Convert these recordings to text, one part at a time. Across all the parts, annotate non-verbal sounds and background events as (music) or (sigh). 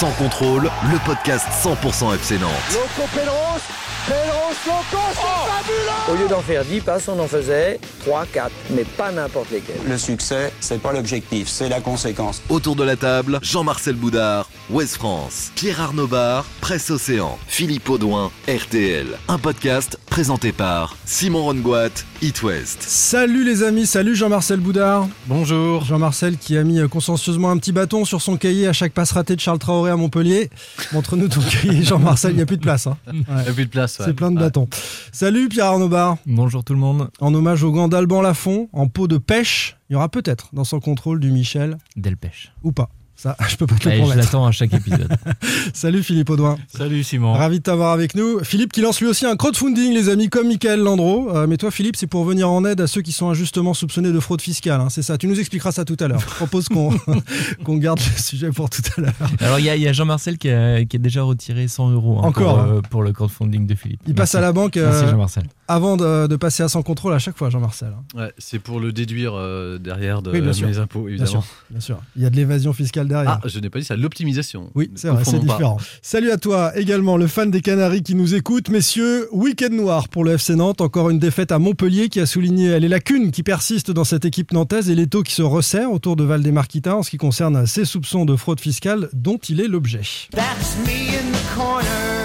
Sans contrôle, le podcast 100% FC Nantes. Fabuleux Au lieu d'en faire 10 passes, on en faisait 3, 4, mais pas n'importe lesquels. Le succès, c'est pas l'objectif, c'est la conséquence. Autour de la table, Jean-Marcel Boudard, Ouest France, Pierre Arnaud Bar, Presse Océan, Philippe Audouin, RTL. Un podcast présenté par Simon Rongoat, It West. Salut les amis, salut Jean-Marcel Boudard. Bonjour. Jean-Marcel qui a mis euh, consciencieusement un petit bâton sur son cahier à chaque passe ratée de Charles Traoré à Montpellier. Montre-nous ton (laughs) cahier, Jean-Marcel, il n'y a plus de place. hein. (laughs) Il n'y a plus de place. Ouais. C'est plein de Ouais. bâtons. Salut Pierre Arnaud Bar. Bonjour tout le monde. En hommage au gant d'Alban Lafont, en peau de pêche, il y aura peut-être dans son contrôle du Michel, Delpech. ou pas. Ça, (laughs) je peux pas te le Allez, je promettre. l'attends à chaque épisode. (laughs) Salut Philippe Audouin. Salut Simon. Ravi de t'avoir avec nous. Philippe qui lance lui aussi un crowdfunding, les amis, comme Michael Landreau. Euh, mais toi, Philippe, c'est pour venir en aide à ceux qui sont injustement soupçonnés de fraude fiscale. hein, c'est ça. Tu nous expliqueras ça tout à l'heure. Je propose qu'on (laughs) garde le sujet pour tout à l'heure. Alors il y a, Jean-Marcel qui a, qui a déjà retiré 100 euros hein, Encore, pour, euh, pour le crowdfunding de Philippe. Il passe à la banque euh, Merci Jean-Marcel. Avant de, de passer à sans contrôle à chaque fois, Jean-Marcel. Ouais, c'est pour le déduire euh, derrière de Oui, bien sûr. mes impôts, Bien évidemment. sûr, bien sûr. Il y a de l'évasion fiscale derrière. Ah, je n'ai pas dit ça, l'optimisation. Oui, c'est vrai, c'est différent. Salut à toi également, le fan des Canaries qui nous écoute. Messieurs, week-end noir pour le FC Nantes. Encore une défaite à Montpellier qui a souligné les lacunes qui persistent dans cette équipe nantaise et l'étau qui se resserre autour de Valdemarquita en ce qui concerne ses soupçons de fraude fiscale dont il est l'objet. That's me in the corner.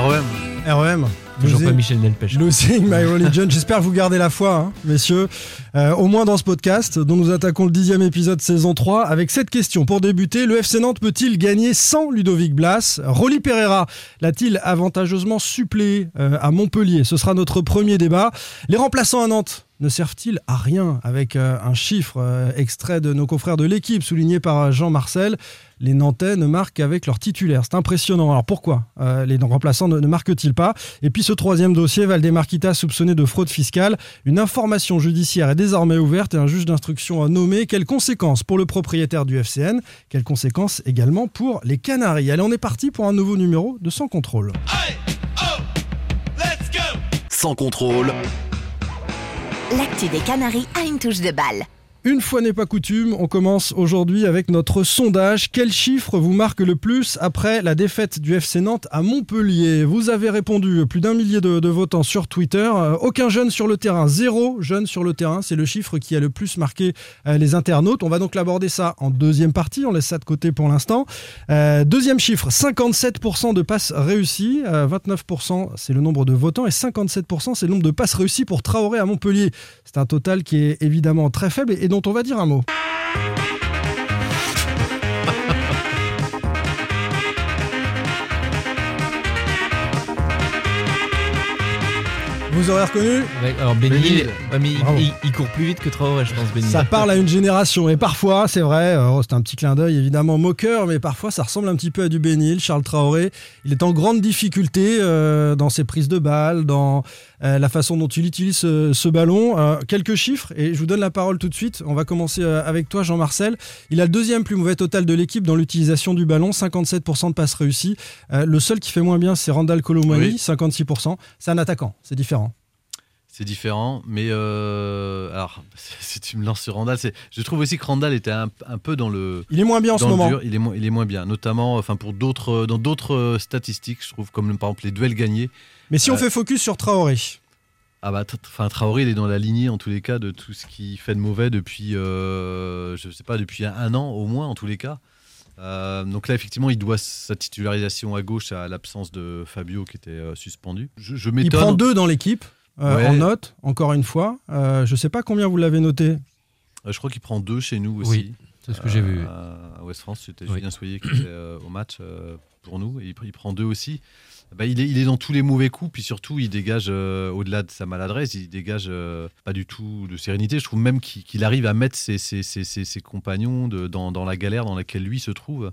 ROM. REM. Toujours pas Michel Delpech. Losing My Religion. (laughs) J'espère que vous gardez la foi, hein, messieurs. Euh, au moins dans ce podcast, dont nous attaquons le dixième épisode saison 3, avec cette question. Pour débuter, le FC Nantes peut-il gagner sans Ludovic Blas? Rolly Pereira l'a-t-il avantageusement suppléé euh, à Montpellier? Ce sera notre premier débat. Les remplaçants à Nantes ne servent-ils à rien Avec euh, un chiffre euh, extrait de nos confrères de l'équipe, souligné par euh, Jean Marcel, les Nantais ne marquent qu'avec leurs titulaires. C'est impressionnant. Alors pourquoi euh, les remplaçants ne, ne marquent-ils pas? Et puis ce troisième dossier, Valdemarquita soupçonné de fraude fiscale. Une information judiciaire est désormais ouverte et un juge d'instruction a nommé. Quelles conséquences pour le propriétaire du FCN Quelles conséquences également pour les Canaries Allez, on est parti pour un nouveau numéro de Sans Contrôle. Sans contrôle, L'actu des Canaries a une touche de balle. Une fois n'est pas coutume, on commence aujourd'hui avec notre sondage. Quel chiffre vous marque le plus après la défaite du FC Nantes à Montpellier? Vous avez répondu plus d'un millier de, votants sur Twitter. Euh, aucun jeune sur le terrain, zéro jeune sur le terrain. C'est le chiffre qui a le plus marqué euh, les internautes. On va donc l'aborder ça en deuxième partie. On laisse ça de côté pour l'instant. Euh, deuxième chiffre, 57% de passes réussies. Euh, 29% c'est le nombre de votants et 57% c'est le nombre de passes réussies pour Traoré à Montpellier. C'est un total qui est évidemment très faible dont on va dire un mot. Vous aurez reconnu Ouais, alors Benny, Benny. ouais, mais il- Bravo. il, il court plus vite que Traoré, je pense, Benny. Ça parle à une génération et parfois, c'est vrai, euh, c'est un petit clin d'œil évidemment moqueur, mais parfois ça ressemble un petit peu à du Bénil. Charles Traoré, il est en grande difficulté euh, dans ses prises de balles, dans euh, la façon dont il utilise ce, ce ballon. Euh, quelques chiffres et je vous donne la parole tout de suite. On va commencer euh, avec toi, Jean-Marcel. Il a le deuxième plus mauvais total de l'équipe dans l'utilisation du ballon, 57% de passes réussies. Euh, le seul qui fait moins bien, c'est Randall Colomwani, Oui. 56%. C'est un attaquant, c'est différent. C'est différent, mais euh, alors (laughs) si tu me lances sur Randall, c'est, je trouve aussi que Randall était un, un peu dans le Il est moins bien en ce moment. dur. Il est moins, il est moins bien, notamment, enfin pour d'autres, dans d'autres euh, statistiques, je trouve, comme par exemple les duels gagnés. Mais si on Euh, fait focus sur Traoré, Ah bah, enfin Traoré, il est dans la lignée en tous les cas de tout ce qui fait de mauvais depuis, euh, je sais pas, depuis un, un an au moins en tous les cas. Euh, donc là, effectivement, il doit sa titularisation à gauche à l'absence de Fabio qui était euh, suspendu. Je, je Il m'étonne. prend deux dans l'équipe, euh, Ouais. en note, encore une fois. Euh, je sais pas combien vous l'avez noté. Euh, Je crois qu'il prend deux chez nous aussi. Oui. C'est ce que j'ai vu. À West France, c'était Oui. Julien Soyer qui était au match pour nous. Et il, pr- il prend deux aussi. Bah, il, est, il est dans tous les mauvais coups, puis surtout, il dégage, euh, au-delà de sa maladresse, il dégage euh, pas du tout de sérénité. Je trouve même qu'il arrive à mettre ses, ses- ses- ses- ses compagnons de- dans, dans la galère dans laquelle lui se trouve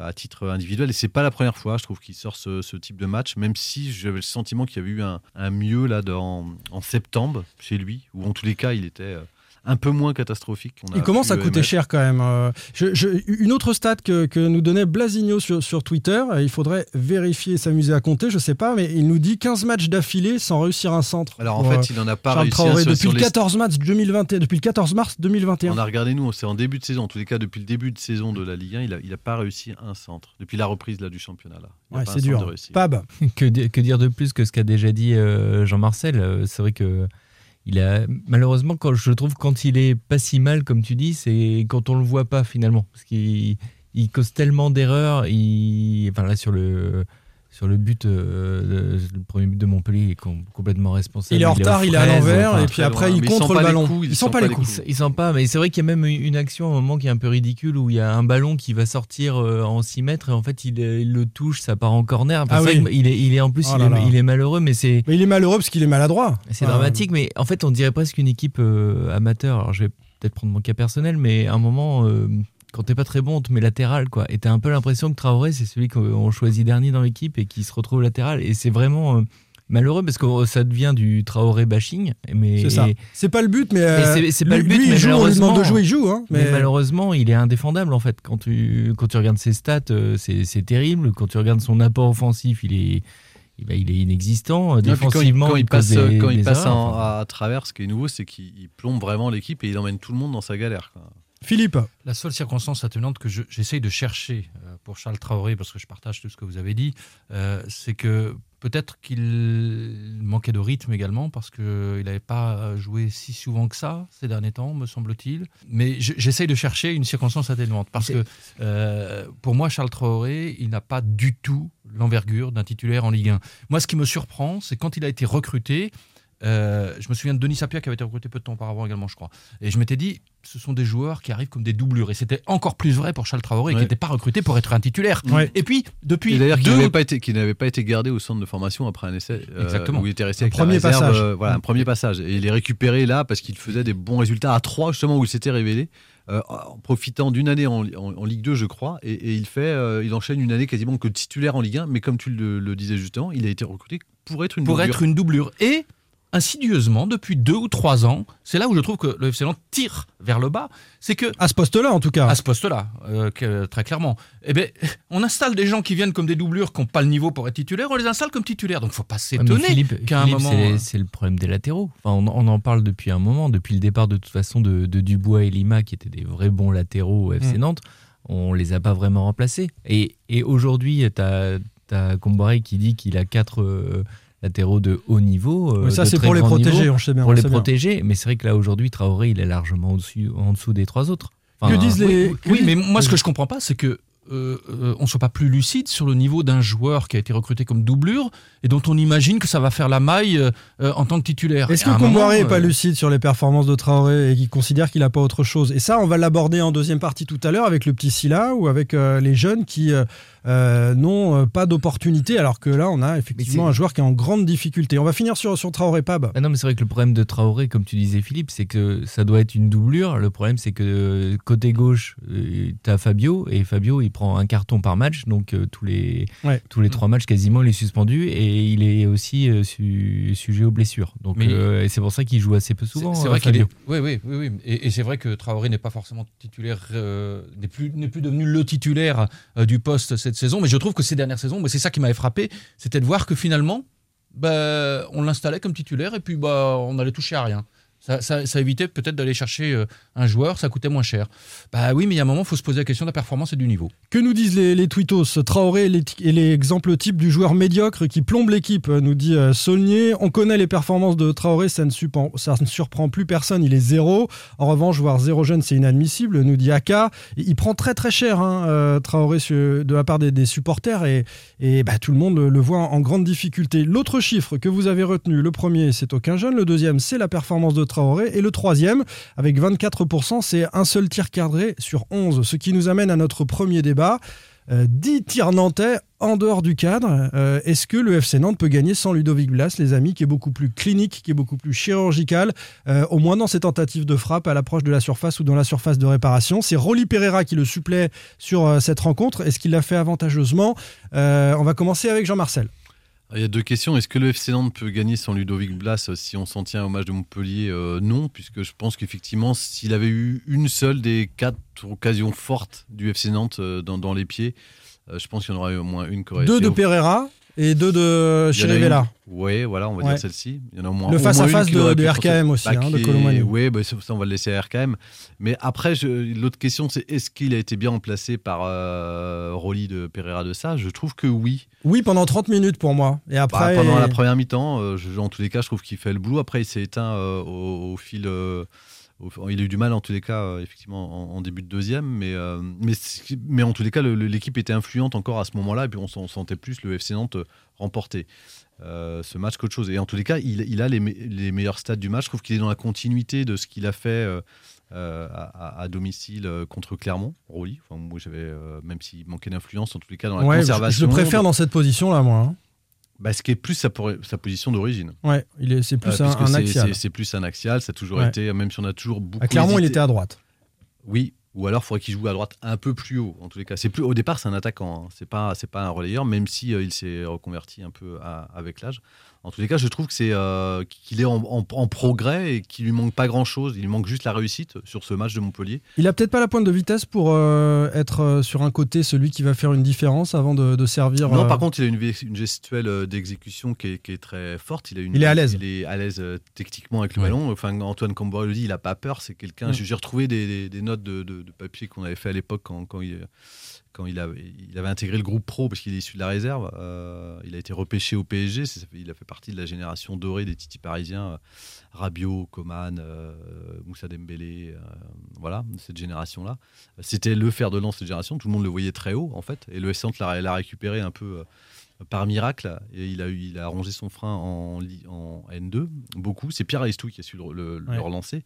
à titre individuel. Et c'est pas la première fois, je trouve, qu'il sort ce, type de match, même si j'avais le sentiment qu'il y avait eu un, un mieux là dans, en septembre chez lui, où en tous les cas, il était euh, un peu moins catastrophique. qu'on a Il commence à coûter cher quand même. Euh, je- je- une autre stat que, que nous donnait Blasigno sur, sur Twitter, euh, il faudrait vérifier et s'amuser à compter, je sais pas, mais il nous dit 15 matchs d'affilée sans réussir un centre. Alors en fait, euh, il n'en a pas Charles réussi un Traoré depuis sur le les 14 mars 2021, depuis le 14 mars 2021. On a regardé, nous, c'est en début de saison. En tous les cas, depuis le début de saison de la Ligue 1, il n'a il a pas réussi un centre. Depuis la reprise là, du championnat. Là. Ouais, c'est dur. Pab, (laughs) que, di- que dire de plus que ce qu'a déjà dit euh, Jean-Marcel C'est vrai que malheureusement quand je trouve quand il est pas si mal comme tu dis, c'est quand on le voit pas finalement parce qu'il il cause tellement d'erreurs. Il enfin là sur le sur le but, euh, de- le premier but de Montpellier, il est com- complètement responsable. il est en retard, il est à l'envers, et puis après loin. il contre le ballon. coups, il il sent sent pas les coups. il sent pas, mais c'est vrai qu'il y a même une action à un moment qui est un peu ridicule où il y a un ballon qui va sortir euh, en 6 mètres et en fait il, euh, il le touche, ça part en corner. Ah c'est oui. vrai qu'il est, il est en plus Oh il, là est, là. il est malheureux, mais c'est Mais il est malheureux parce qu'il est maladroit. c'est dramatique. Mais en fait, on dirait presque une équipe euh, amateur. Alors je vais peut-être prendre mon cas personnel, mais à un moment. euh, quand t'es pas très bon, on te met latéral, quoi. Et t'as un peu l'impression que Traoré, c'est celui qu'on choisit dernier dans l'équipe et qui se retrouve latéral. Et c'est vraiment euh, malheureux parce que euh, ça devient du Traoré bashing. Mais C'est ça. C'est pas le but, mais, euh, c'est- pas lui, le but, lui, il mais joue, on demande de malheureusement- jouer, il joue. Hein, Mais mais malheureusement, il est indéfendable en fait. Quand tu, quand tu regardes ses stats, euh, c'est c'est terrible. Quand tu regardes son apport offensif, il est, il est inexistant. Quand il- Défensivement, quand il, passe, des- quand il passe erreurs, en- enfin. à travers, ce qui est nouveau, c'est qu'il il plombe vraiment l'équipe et il emmène tout le monde dans sa galère. quoi. Philippe, La seule circonstance atténuante que je- j'essaye de chercher euh, pour Charles Traoré, parce que je partage tout ce que vous avez dit, euh, c'est que peut-être qu'il manquait de rythme également, parce qu'il n'avait pas joué si souvent que ça ces derniers temps, me semble-t-il. Mais je- j'essaye de chercher une circonstance atténuante, parce que euh, pour moi, Charles Traoré, il n'a pas du tout l'envergure d'un titulaire en Ligue 1. Moi, ce qui me surprend, c'est quand il a été recruté. euh, je me souviens de Denis Sapia qui avait été recruté peu de temps auparavant également, je crois. Et je m'étais dit, ce sont des joueurs qui arrivent comme des doublures. Et c'était encore plus vrai pour Charles Traoré, qui n'était pas recruté pour être un titulaire. Ouais. Et puis, depuis d'ailleurs, deux n'avait pas, été- pas été gardé au centre de formation après un essai euh, Exactement. où il était resté Un avec la premier réserve, passage. euh, voilà, un premier passage. Et il est récupéré là parce qu'il faisait des bons résultats à 3, justement, où il s'était révélé. euh, en profitant d'une année en, en- en Ligue 2, je crois, et, et il fait, euh, il enchaîne une année quasiment que titulaire en Ligue 1, mais comme tu le, le disais justement, il a été recruté pour être une pour doublure. être une doublure. Et insidieusement, depuis deux ou trois ans, c'est là où je trouve que le FC Nantes tire vers le bas, c'est que à ce poste-là en tout cas. à ce poste-là, euh, que- très clairement, eh ben, (laughs) on installe des gens qui viennent comme des doublures, qui n'ont pas le niveau pour être titulaires, on les installe comme titulaires. Donc, faut pas s'étonner qu'à un moment. c'est- le problème des latéraux. Enfin, on, on en parle depuis un moment, depuis le départ de toute façon de, de Dubois et Lima, qui étaient des vrais bons latéraux au FC Mm. Nantes. On les a pas vraiment remplacés. Et, et aujourd'hui, tu as, Comboiré qui dit qu'il a quatre euh, latéraux de haut niveau. euh, ça c'est pour les protéger, niveau, on sait bien. pour les bien. protéger. Mais c'est vrai que là, aujourd'hui, Traoré, il est largement au-dessus, en dessous des trois autres. Enfin, Que disent les- Oui, que oui, disent- mais moi, ce que je comprends pas, c'est que euh, euh, on soit pas plus lucide sur le niveau d'un joueur qui a été recruté comme doublure et dont on imagine que ça va faire la maille euh, en tant que titulaire. Est-ce que Comboiré n'est pas lucide sur les performances de Traoré et qu'il considère qu'il n'a pas autre chose? Et ça, on va l'aborder en deuxième partie tout à l'heure avec le petit Silla ou avec les jeunes qui euh, euh, n'ont euh, pas d'opportunité, alors que là, on a effectivement un joueur qui est en grande difficulté. On va finir sur, sur Traoré Pab. Ah non, mais c'est vrai que le problème de Traoré, comme tu disais Philippe, c'est que ça doit être une doublure. Le problème, c'est que euh, côté gauche, tu as Fabio, et Fabio, il prend un carton par match, donc euh, tous, les, Ouais. tous les trois matchs, quasiment, il est suspendu, et il est aussi euh, su- sujet aux blessures. Donc Mais- euh, et c'est pour ça qu'il joue assez peu souvent. c'est euh, vrai qu'il est. Oui, oui, oui, oui. Et, et c'est vrai que Traoré n'est pas forcément titulaire, euh, n'est plus, n'est plus devenu le titulaire euh, du poste cette saison. Mais je trouve que ces dernières saisons, c'est ça qui m'avait frappé, c'était de voir que finalement, bah, on l'installait comme titulaire et puis bah, on allait toucher à rien. Ça, évitait peut-être d'aller chercher euh, un joueur, ça coûtait moins cher. Bah oui, mais il y a un moment, il faut se poser la question de la performance et du niveau. Que nous disent les, les tweetos? Traoré est l'exemple type du joueur médiocre qui plombe l'équipe, euh, nous dit euh, Saulnier. On connaît les performances de Traoré, ça ne, surprend, plus personne, il est zéro. En revanche, voir zéro jeune, c'est inadmissible, nous dit Aka. Il prend très très cher, hein, Traoré, de la part des, supporters, et, et bah, tout le monde le, voit en grande difficulté. L'autre chiffre que vous avez retenu, le premier, c'est aucun jeune. Le deuxième, c'est la performance de Et le troisième, avec 24%, c'est un seul tir cadré sur 11. Ce qui nous amène à notre premier débat. 10 euh, tirs nantais en dehors du cadre. Euh, est-ce que le FC Nantes peut gagner sans Ludovic Blas, les amis, qui est beaucoup plus clinique, qui est beaucoup plus chirurgical, euh, au moins dans ses tentatives de frappe à l'approche de la surface ou dans la surface de réparation? C'est Rolly Pereira qui le supplée sur cette rencontre. Est-ce qu'il l'a fait avantageusement? On va commencer avec Jean-Marcel. Il y a deux questions. Est-ce que le FC Nantes peut gagner sans Ludovic Blas si on s'en tient au match de Montpellier? Non, puisque je pense qu'effectivement, s'il avait eu une seule des quatre occasions fortes du FC Nantes dans, dans les pieds, euh, je pense qu'il y en aura au moins une Deux de Pereira et deux de Chirivella. Oui, voilà, on va dire celle-ci. Il y en a au moins Le face-à-face de, de, RKM aussi, hein, de Colomani. Oui, bah, ça, on va le laisser à RKM. Mais après, l'autre question, c'est est-ce qu'il a été bien remplacé par euh, Rolly de Pereira de ça Je trouve que oui. Oui, pendant 30 minutes pour moi. Et bah, après, pendant la première mi-temps, euh, en tous les cas, je trouve qu'il fait le boulot. Après, il s'est éteint au, fil il a eu du mal en tous les cas, euh, effectivement, en, début de deuxième, mais, euh, mais, mais en tous les cas, l'équipe était influente encore à ce moment-là, et puis on, sentait plus le FC Nantes remporter euh, ce match qu'autre chose. Et en tous les cas, il, a les, meilleurs stats du match. Je trouve qu'il est dans la continuité de ce qu'il a fait à, domicile contre Clermont, Rolly. Enfin, moi, j'avais, même s'il manquait d'influence, en tous les cas, dans la conservation. Je, le préfère dans cette position-là, moi. Hein. Bah, ce qui est plus sa, sa position d'origine. Ouais, c'est plus euh, un, axial. C'est plus un axial, ça a toujours été, même si on a toujours beaucoup. clairement, il était à droite. Oui, ou alors il faudrait qu'il joue à droite un peu plus haut. En tous les cas, c'est plus au départ, c'est un attaquant, hein. c'est pas c'est pas un relayeur, même si euh, il s'est reconverti un peu avec l'âge. En tous les cas, je trouve que c'est euh, qu'il est en, progrès et qu'il lui manque pas grand chose. Il lui manque juste la réussite sur ce match de Montpellier. Il a peut-être pas la pointe de vitesse pour euh, être euh, sur un côté celui qui va faire une différence avant de, servir. Non, par contre, il a une, une gestuelle d'exécution qui, est, très forte. Il, a une, il est à l'aise. Il est à l'aise techniquement avec le ballon. Enfin, Antoine Camborel le dit, il a pas peur. C'est quelqu'un. J'ai retrouvé des, notes de, papier qu'on avait fait à l'époque quand, quand il quand il, avait intégré le groupe pro parce qu'il est issu de la réserve. Euh, il a été repêché au PSG. Il a fait partie de la génération dorée des Titi parisiens. Euh, Rabiot, Coman, euh, Moussa Dembélé, voilà, cette génération-là. C'était le fer de lance de cette génération. Tout le monde le voyait très haut, en fait. Et le S l'a récupéré un peu par miracle, et il a, eu, il a rangé son frein en, en N2, beaucoup. C'est Pierre Aristou qui a su le, relancer.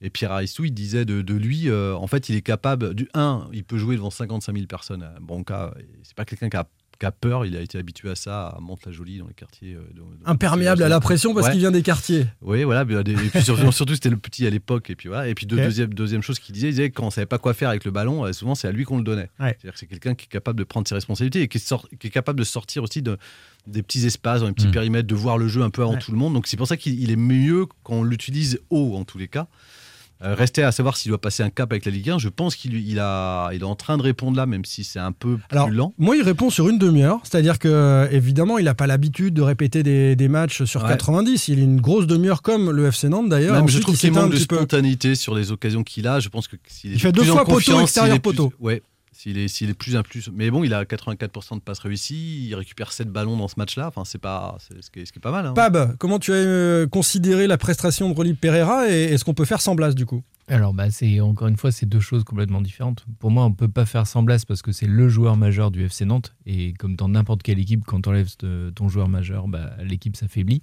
Et Pierre Aristou, il disait de, lui, euh, en fait, il est capable, du 1, il peut jouer devant 55 000 personnes à Bronca. C'est pas quelqu'un qui a a peur, il a été habitué à ça, à Mantes-la-Jolie, dans les quartiers. Euh, Imperméable à la pression parce qu'il vient des quartiers. Oui, voilà. Et puis (laughs) surtout, c'était le petit à l'époque. Et puis voilà. Et puis deuxième, deuxième chose qu'il disait, il disait que quand on savait pas quoi faire avec le ballon, euh, souvent c'est à lui qu'on le donnait. C'est-à-dire que c'est quelqu'un qui est capable de prendre ses responsabilités et qui est, qui est capable de sortir aussi de, des petits espaces, dans les petits mm. périmètres, de voir le jeu un peu avant tout le monde. Donc c'est pour ça qu'il est mieux quand on l'utilise haut en tous les cas. Euh, rester à savoir s'il doit passer un cap avec la Ligue 1. Je pense qu'il il a, il est en train de répondre là, même si c'est un peu plus lent. Moi, il répond sur une demi-heure. C'est-à-dire que, évidemment, il n'a pas l'habitude de répéter des, matchs sur 90. Il a une grosse demi-heure comme le FC Nantes d'ailleurs. je trouve qu'il manque de spontanéité sur les occasions qu'il a. Je pense que il fait deux fois poteau extérieur poteau. Ouais, s'il est, s'il est plus un plus. Mais bon, il a 84% de passes réussies, il récupère 7 ballons dans ce match-là. Enfin, c'est pas, c'est, ce, qui est, pas mal. Hein. Pab, comment tu as euh, considéré la prestation de Rolly Pereira et est-ce qu'on peut faire sans Blas du coup? Alors, bah, c'est encore une fois, c'est deux choses complètement différentes. Pour moi, on peut pas faire sans Blas parce que c'est le joueur majeur du FC Nantes. Et comme dans n'importe quelle équipe, quand tu enlèves ton joueur majeur, bah, l'équipe s'affaiblit.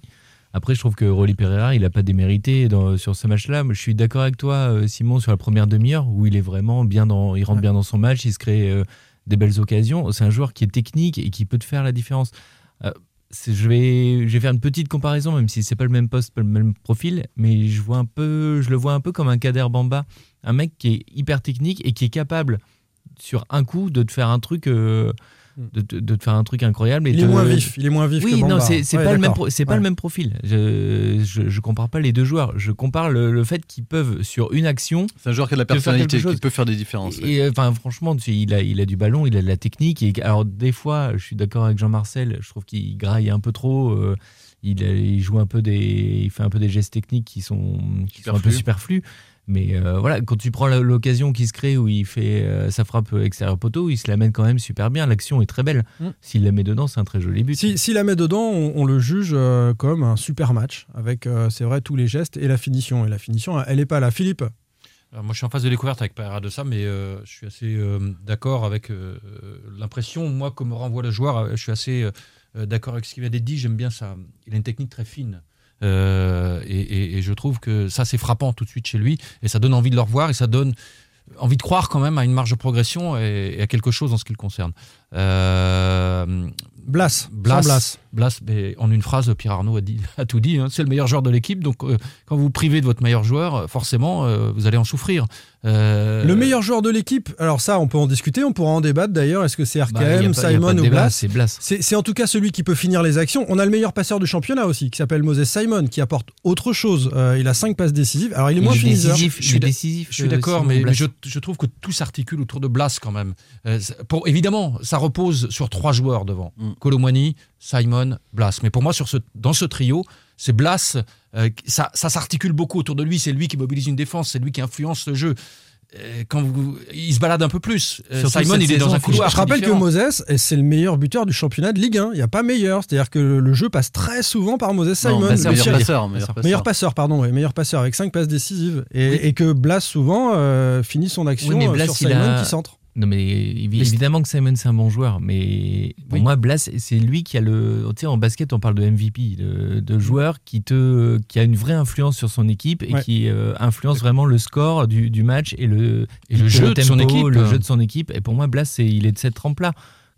Après, je trouve que Rolly Pereira, il n'a pas démérité sur ce match-là. Je suis d'accord avec toi, euh, Simon, sur la première demi-heure où il est vraiment bien dans, il rentre bien dans son match, il se crée euh, des belles occasions. C'est un joueur qui est technique et qui peut te faire la différence. Euh, je vais, je vais faire une petite comparaison, même si c'est pas le même poste, pas le même profil, mais je vois un peu, je le vois un peu comme un Kader Bamba, un mec qui est hyper technique et qui est capable sur un coup de te faire un truc de, te faire un truc incroyable. il est moins vif, il est moins vif. Oui, non, c'est pas, le même, c'est pas le même profil. Je, je, compare pas les deux joueurs. Je compare le, fait qu'ils peuvent sur une action. C'est un joueur qui a de la personnalité, qui peut faire des différences. Et, enfin, franchement, il a, il a du ballon, il a de la technique. Et, alors des fois, je suis d'accord avec Jean-Marcel. Je trouve qu'il graille un peu trop. Euh, il, il, joue un peu des, il fait un peu des gestes techniques qui sont, qui sont un peu superflus. Mais euh, voilà, quand tu prends l'occasion qui se crée où il fait euh, sa frappe extérieur poteau, il se la mène quand même super bien. L'action est très belle. Mm. S'il la met dedans, c'est un très joli but. S'il si la met dedans, on, le juge euh, comme un super match avec, c'est vrai, tous les gestes et la finition. Et la finition, elle n'est pas là. Philippe? Moi, je suis en phase de découverte avec Pereira de ça, mais je suis assez d'accord avec l'impression, moi, que me renvoie le joueur. Je suis assez d'accord avec ce qu'il vient d'être dit. J'aime bien ça. Il a une technique très fine. Euh, et, je trouve que ça, c'est frappant tout de suite chez lui. Et ça donne envie de le revoir et ça donne envie de croire quand même à une marge de progression et à quelque chose en ce qui le concerne. Euh, Blas, Blas, Blas. Blas, mais en une phrase, Pierre Arnaud a, dit, a tout dit. hein. c'est le meilleur joueur de l'équipe. Donc, euh, quand vous vous privez de votre meilleur joueur, forcément, euh, vous allez en souffrir. Le meilleur joueur de l'équipe, alors ça, on peut en discuter, on pourra en débattre d'ailleurs. Est-ce que c'est RKM, Bah, pas- pas Simon ou débat, Blas? c'est Blas. C'est en tout cas celui qui peut finir les actions. On a le meilleur passeur du championnat aussi, qui s'appelle Moses Simon, qui apporte autre chose. Il a 5 passes décisives. Alors il est moins est décisif, Je suis décisif. Je suis d'accord, mais, je, je trouve que tout s'articule autour de Blas quand même. Pour, évidemment, ça repose sur trois joueurs devant. Mm. Colomwani, Simon, Blas. Mais pour moi, sur ce, dans ce trio, c'est Blas, euh, ça, ça s'articule beaucoup autour de lui. C'est lui qui mobilise une défense, c'est lui qui influence le jeu. Euh, Quand vous, il se balade un peu plus. Euh, Surtout Simon, il est dans un couloir. Je rappelle que Moses, c'est le meilleur buteur du championnat de Ligue 1. Il n'y a pas meilleur. C'est-à-dire que le jeu passe très souvent par Moses Non, Simon. passeur, Le meilleur passeur, meilleur passeur. Meilleur passeur, pardon, ouais, meilleur passeur avec 5 passes décisives. Et, et que Blas, souvent, euh, finit son action Oui, mais Blas, sur Simon a- qui centre. Non mais évi- évidemment que Simon c'est un bon joueur, mais pour Oui. moi Blas c'est lui qui a le, tu sais en basket on parle de MVP, de, de joueur qui te, qui a une vraie influence sur son équipe et Ouais. qui euh, influence vraiment le score du, du match et le, Et le jeu de son équipe. le jeu de son équipe. Et pour moi Blas c'est, il est de cette trempe là.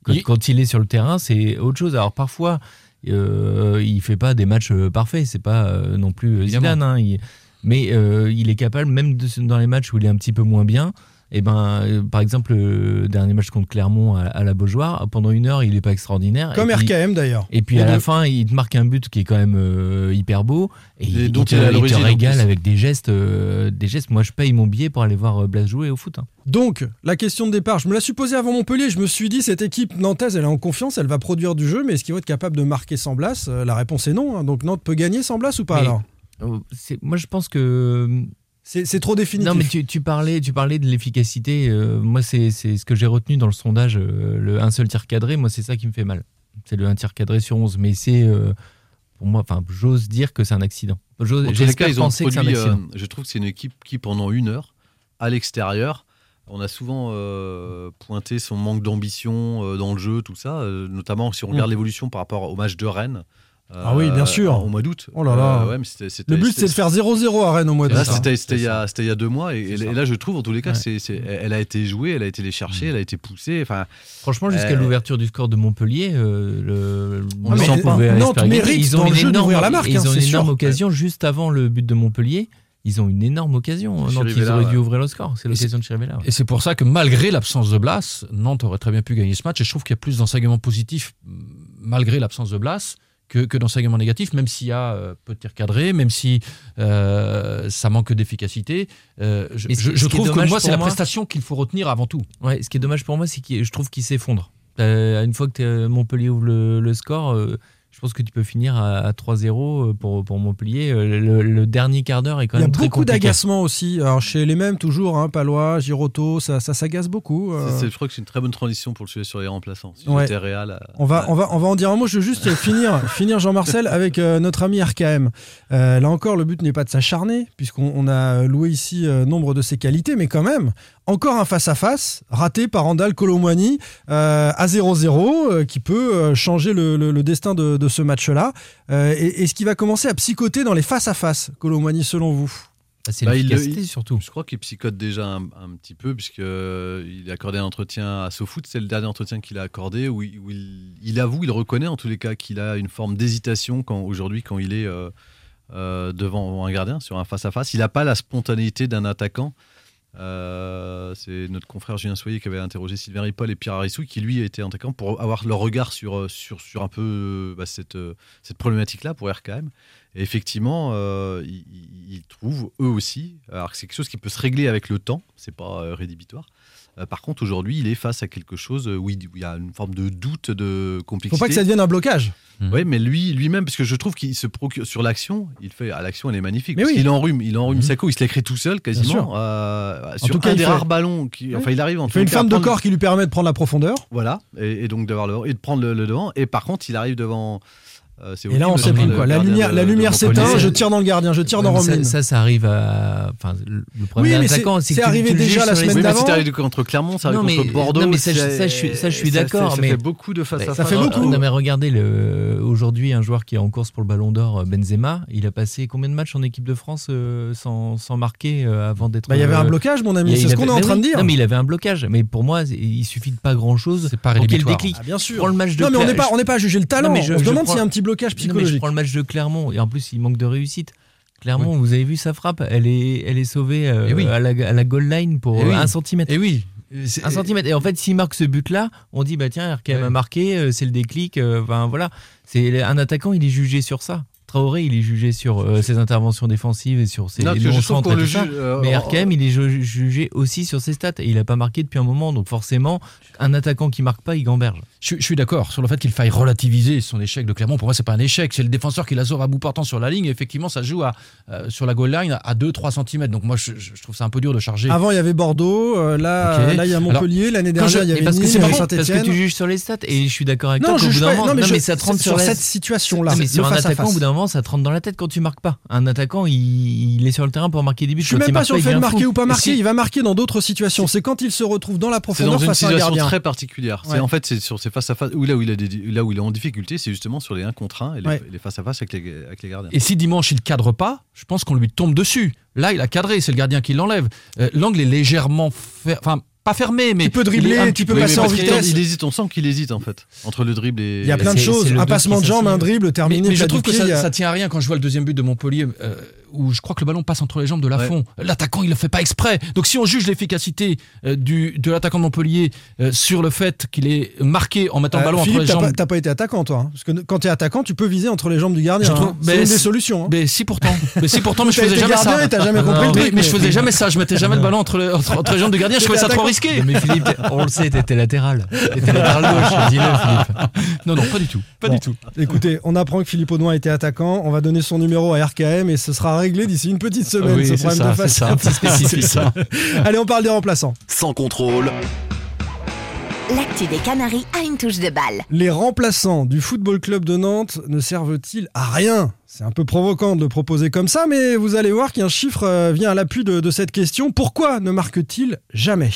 Quand Il- quand il est sur le terrain c'est autre chose. Alors parfois euh, il fait pas des matchs euh, parfaits, c'est pas euh, non plus. Zidane, hein, il- mais euh, il est capable même de- dans les matchs où il est un petit peu moins bien. Et ben, euh, par exemple, le dernier match contre Clermont à, à la Beaujoire, pendant une heure, il est pas extraordinaire. Comme et puis, RKM d'ailleurs. Et puis à la fin, il te marque un but qui est quand même euh, hyper beau. Et, Et il, dont te, il te régale avec des gestes, euh, des gestes. Moi, je paye mon billet pour aller voir Blas jouer au foot. hein. Donc, la question de départ, je me la suis posée avant Montpellier. Je me suis dit, cette équipe nantaise, elle est en confiance, elle va produire du jeu, mais est-ce qu'ils vont être capables de marquer sans Blas? La réponse est non. hein. Donc, Nantes peut gagner sans Blas ou pas Mais- alors? c'est- Moi, je pense que C'est trop définitif. Non, mais tu, tu parlais, tu parlais de l'efficacité. euh, moi, c'est ce que j'ai retenu dans le sondage. euh, le un seul tir cadré, moi, c'est ça qui me fait mal. C'est le un tir cadré sur 11. Mais c'est, euh, pour moi, enfin, j'ose dire que c'est un accident. J'espère penser que c'est un produit, euh, accident. je trouve que c'est une équipe qui, pendant une heure, à l'extérieur, on a souvent euh, pointé son manque d'ambition euh, dans le jeu, tout ça, euh, notamment si on regarde Mm. l'évolution par rapport au match de Rennes. Euh, Ah oui, bien sûr. Au mois d'août. Oh là là. Euh, ouais, mais c'était- c'était- Le but, c'est de faire 0-0 à Rennes au mois d'août. ça. c'était c'était il, y a- c'était il y a deux mois. Et, là, je trouve, en tous les cas, Ouais. c'est c'est- elle a été jouée, elle a été les chercher, elle a été poussée. Enfin, Franchement, jusqu'à euh, l'ouverture du score de Montpellier, euh, le, On le Nantes pouvait mérite Ils ont dans le une jeu énorme, d'ouvrir la marque, ils hein, ont une énorme occasion juste avant le but de Montpellier. Ils ont une énorme occasion. Nantes, ils auraient dû ouvrir le score. C'est l'occasion de Chirivella. ouais. Et c'est pour ça que malgré l'absence de Blas, Nantes aurait très bien pu gagner ce match. Et je trouve qu'il y a plus d'enseignements positifs mm, malgré l'absence de Blas que, que d'enseignements négatifs, même s'il y a euh, peu de tirs cadrés, même si euh, ça manque d'efficacité. Euh, je je- trouve que moi, c'est la prestation qu'il faut retenir avant tout. Ouais, ce qui est dommage pour moi, c'est que je trouve qu'il s'effondre. Euh, une fois que Montpellier ouvre le, le score, je pense que tu peux finir à, à 3-0 pour, pour Montpellier. Euh, Le, le dernier quart d'heure est quand Il y a même très beaucoup d'agacement aussi. Alors, chez les mêmes, toujours, hein, Palois, Giroto, ça, ça s'agace beaucoup. euh. je crois que c'est une très bonne transition pour le sujet sur les remplaçants. Si Ouais. euh, On va, on, va, on va en dire un mot. Je veux juste (laughs) finir, finir Jean-Marcel avec euh, notre ami RKM. Euh, là encore, le but n'est pas de s'acharner, puisqu'on on a loué ici euh, nombre de ses qualités, mais quand même, encore un face-à-face raté par Randall Colomwani euh, à 0-0, euh, qui peut euh, changer le, le- le destin de, de ce match-là. Euh, et- Est-ce qu'il va commencer à psychoter dans les face-à-face, Colomwani, selon vous Bah, c'est Bah, l'efficacité surtout. Je crois qu'il psychote déjà un, un petit peu, puisqu'il a accordé un entretien à SoFoot. C'est le dernier entretien qu'il a accordé, où, il, où il- il avoue, il reconnaît en tous les cas qu'il a une forme d'hésitation quand, aujourd'hui quand il est euh, euh, devant un gardien, sur un face-à-face. Il n'a pas la spontanéité d'un attaquant. Euh, c'est notre confrère Julien Soyer qui avait interrogé Sylvain Ripoll et Pierre Arissou, qui lui était attaquant, pour avoir leur regard sur, euh, sur, un peu euh, bah, cette, cette problématique-là pour RKM. Et effectivement, ils, trouvent eux aussi, alors que c'est quelque chose qui peut se régler avec le temps, c'est pas rédhibitoire. Euh, par contre, aujourd'hui, il est face à quelque chose où il, où il y a une forme de doute, de Faut complexité. pas que ça devienne un blocage. Oui, mais lui, lui-même, parce que je trouve qu'il se procure sur l'action, il fait, ah, l'action elle est magnifique. Mais parce oui. qu'il enrhume, il enrhume. Sako, il se l'écrit tout seul quasiment. euh, sur tout cas, un il des fait- rares ballons, qui, enfin il arrive en Il fait une cas à forme de prendre- corps qui lui permet de prendre la profondeur. voilà, et, et donc d'avoir le et de prendre le, le devant. Et par contre, il arrive devant euh, c'est Et là, on sait plus quoi. La lumière, de- la lumière s'éteint, je tire dans le gardien, je tire dans Ouais, Romain. ça, ça, ça arrive à. Enfin, le problème Oui, c'est- c'est arrivé déjà la semaine d'avant. c'était arrivé contre Clermont, ça Non, mais- contre Bordeaux. non, mais ça, je- c'est- ça, je suis- ça, je suis ça- d'accord, Ça fait beaucoup de face à Ça face. fait beaucoup. Non mais regardez aujourd'hui un joueur qui est en course pour le Ballon d'Or, Benzema, il a passé combien de matchs en équipe de France euh, sans, sans marquer euh, avant d'être. Bah, il y avait euh, un blocage, mon ami, c'est ce qu'on est en train de dire. Non mais il avait un blocage, mais pour moi il suffit de pas grand chose C'est pas pour qu'il déclic. Ah, bien sûr. Le match de Non, mais on n'est pas, on n'est pas à juger le talent. Non, mais je- on se demande s'il y a un petit blocage Non, mais je psychologique. prends le match de Clermont et en plus il manque de réussite. Clermont, vous avez vu sa frappe, elle est, elle est sauvée euh, Eh oui. à, la, à la goal line pour Eh oui. euh, un centimètre. Et oui. c'est- Un centimètre. Et en fait, s'il marque ce but-là, on dit bah tiens, RKM Ouais. a marqué, euh, c'est le déclic. euh, Enfin voilà, c'est un attaquant, il est jugé sur ça. Traoré, il est jugé sur euh, ses interventions défensives et sur ses Non, et le juge. euh, Mais RKM, il est ju- jugé aussi sur ses stats et il a pas marqué depuis un moment. Donc forcément, un attaquant qui marque pas, il gamberge. Je, je suis d'accord sur le fait qu'il faille relativiser son échec de Clermont. Pour moi, c'est pas un échec. C'est le défenseur qui la sauve à bout portant sur la ligne. Et effectivement, ça joue à, euh, sur la goal line à 2-3 cm. Donc moi, je, trouve ça un peu dur de charger. Avant, il y avait Bordeaux. euh, là, il y a Montpellier. L'année dernière, il y avait parce marrant, avait parce que Saint-Etienne. tu juges sur les stats et je suis d'accord avec Non, toi. je juge d'un pas. moment- Non, mais non, je- mais ça te rentre sur la- cette situation-là. Mais sur un attaquant, au bout d'un moment, ça te rentre dans la tête quand tu marques pas. Un attaquant, il, il est sur le terrain pour marquer des buts. Je suis même pas sur le fait de marquer ou pas marquer. Il va marquer dans d'autres situations. C'est quand il se retrouve dans la profondeur une face à un situation gardien. très particulière. En fait c'est sur face à face où là où il a des- là où il est en difficulté, c'est justement sur les 1 contre 1 et les, Ouais. les face à face avec les, avec les gardiens. Et si dimanche il cadre pas, je pense qu'on lui tombe dessus. Là, il a cadré, c'est le gardien qui l'enlève. Euh, L'angle est légèrement, fer- enfin pas fermé, mais Tu peux il dribbler, tu peux Oui, passer en vitesse. Il hésite, on sent qu'il hésite en fait entre le dribble et. Il y a plein de choses. Un passement de jambe, un dribble terminé. mais je trouve que y ça, tient à rien quand je vois le deuxième but de Montpellier, euh, où je crois que le ballon passe entre les jambes de Lafont. L'attaquant, il le fait pas exprès. Donc si on juge l'efficacité euh, du, de l'attaquant de Montpellier euh, sur le fait qu'il est marqué en mettant le Euh, ballon Philippe, entre les jambes. t'as pas été attaquant, toi. hein. Parce que quand t'es attaquant, tu peux viser entre les jambes du gardien. Je trouve- hein. mais C'est une des solutions. hein. Mais si pourtant, mais si pourtant, mais je faisais jamais ça. et t'as jamais compris le mais, je faisais (laughs) jamais ça. Je mettais jamais le ballon entre, les- entre, entre les jambes du gardien. Je trouvais ça trop attaquant. Risqué. Mais Philippe, on le sait, t'étais latéral. T'étais latéral gauche, dis-le Philippe. Non, non, pas du tout. Pas Bon. du tout. Écoutez, on apprend que Philippe Audouin était attaquant. On va donner son numéro à RKM et ce sera réglé d'ici une petite semaine, Oui, ce c'est problème ça, de c'est face. ça. spécifique. C'est ça. (laughs) Allez, on parle des remplaçants. Sans contrôle, L'actu des Canaries a une touche de balle. Les remplaçants du Football Club de Nantes ne servent-ils à rien? C'est un peu provocant de le proposer comme ça, mais vous allez voir qu'un chiffre euh, vient à l'appui de, de cette question. Pourquoi ne marque-t-il jamais?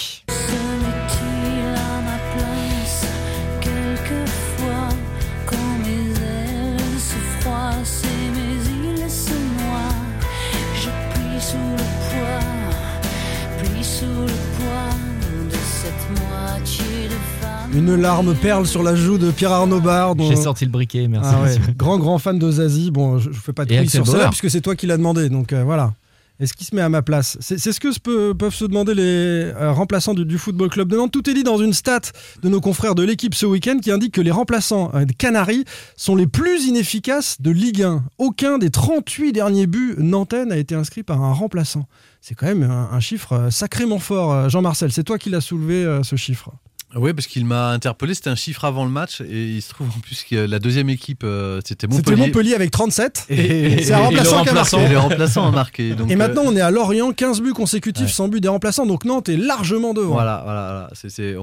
Une larme perle sur la joue de Pierre Arnaud Barre. dont- J'ai sorti le briquet, merci. Ah ouais, grand grand fan de Zazie. Bon, je, je fais pas de quiz sur cela Bauer. puisque c'est toi qui l'as demandé. Donc euh, voilà. Est-ce qu'il se met à ma place? C'est ce que peut- peuvent se demander les euh, remplaçants du, du Football Club de Nantes. Tout est dit dans une stat de nos confrères de l'équipe ce week-end qui indique que les remplaçants euh, des Canaries sont les plus inefficaces de Ligue 1. Aucun des 38 derniers buts nantais n'a été inscrit par un remplaçant. C'est quand même un, un chiffre euh, sacrément fort. Jean-Marcel, c'est toi qui l'as soulevé ce chiffre. Oui, parce qu'il m'a interpellé. C'était un chiffre avant le match et il se trouve en plus que la deuxième équipe euh, c'était C'était Montpellier. Montpellier avec 37. Et, C'est un remplaçant qui a marqué. remplaçant- et marqué. Donc, Et euh, maintenant, on est à Lorient, 15 buts consécutifs Ouais. sans but des remplaçants, donc Nantes est largement devant. Voilà, voilà, voilà. C'est,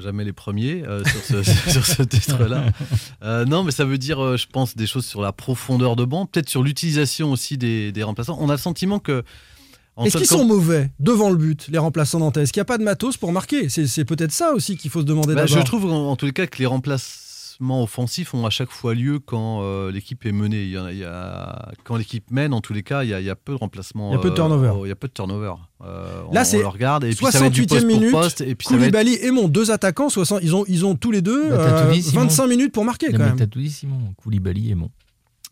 jamais les premiers euh, sur ce, (laughs) sur ce titre-là. (laughs) Euh, non, mais ça veut dire, euh, je pense, des choses sur la profondeur de banc, peut-être sur l'utilisation aussi des, des remplaçants. On a le sentiment que. Est-ce qu'ils sont mauvais devant le but, les remplaçants nantais? Est-ce qu'il n'y a pas de matos pour marquer? C'est peut-être ça aussi qu'il faut se demander Bah, d'abord. je trouve en, en tous les cas que les remplacements offensifs ont à chaque fois lieu quand euh, l'équipe est menée. Il y a, il y a- quand l'équipe mène, en tous les cas, il y a, il y a peu de remplacements. Il y a peu de euh, turnover. il y a peu de turnover. Euh, Là, c'est le regarde et puis ça va être du 68e poste minute, poste et puis ça va être Koulibaly et Mon, deux attaquants, 60 ils, ont, ils ont tous les deux Bah, euh, dit, Simon. 25 minutes pour marquer Non, quand mais même. T'as tout dit, Simon. Koulibaly et mon.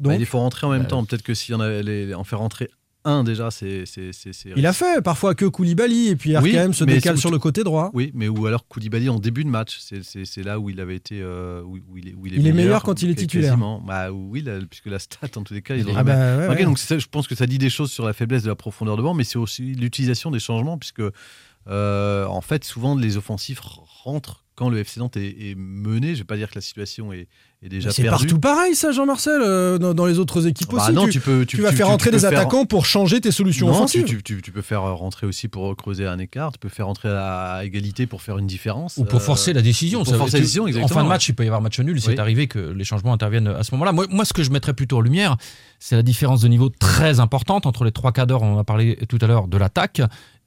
Bah, Donc, il faut rentrer en même Bah, temps. Peut-être que si on avait les- en fait rentrer un déjà, c'est. il a fait parfois que Koulibaly et puis Oui, RKM se décale sur le côté droit. Oui, mais ou alors Koulibaly en début de match. C'est- là où il avait été. euh, où, où il est, où Il est meilleur quand il est titulaire. Bah, oui, là, puisque la stat, en tous les cas, ils ont Ah bah, ouais, donc ça, je pense que ça dit des choses sur la faiblesse de la profondeur de banc, mais c'est aussi l'utilisation des changements, puisque euh, en fait, souvent les offensifs rentrent quand le FC Nantes est, est mené, je vais pas dire que la situation est, est déjà C'est perdue. partout pareil, ça, Jean-Marcel, euh, dans, dans les autres équipes Bah aussi. non, tu, tu peux- tu- tu vas faire rentrer des faire- attaquants pour changer tes solutions Non, tu, offensives. peux faire rentrer aussi pour creuser un écart, tu peux faire rentrer à égalité pour faire une différence. Ou pour euh, forcer la décision. Pour forcer la décision, En fin de match, il peut y avoir match nul. C'est arrivé que les changements interviennent à ce moment-là. Moi, moi, ce que je mettrais plutôt en lumière, c'est la différence de niveau très importante entre les trois quarts d'heure, on en a parlé tout à l'heure, de l'attaque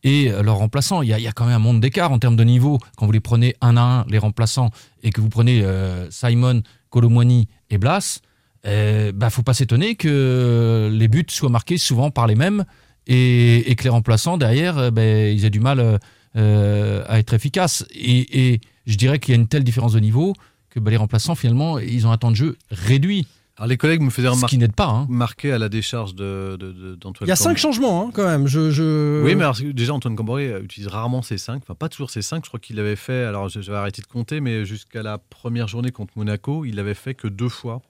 et euh, leurs remplaçants. Il y, a, quand même un monde d'écart en termes de niveau. Quand vous les prenez un à un, les remplaçants, et que vous prenez euh, Simon, Colomwani et Blas, il bah, faut pas s'étonner que les buts soient marqués souvent par les mêmes et, que les remplaçants derrière, euh, ben, ils aient du mal euh, euh, à être efficaces. Et, je dirais qu'il y a une telle différence de niveau que ben, les remplaçants, finalement, ils ont un temps de jeu réduit. Alors les collègues me faisaient Ce remarquer. qui n'aide pas. hein. Marqué à la décharge de, de- de- d'Antoine Il y a cinq changements, hein, quand même. Je, je- Oui, mais alors, déjà, Antoine Camboré utilise rarement ses 5. Enfin, pas toujours ses 5. Je crois qu'il l'avait fait. Alors, je- j'avais arrêté de compter, mais jusqu'à la première journée contre Monaco, il l'avait fait que deux fois.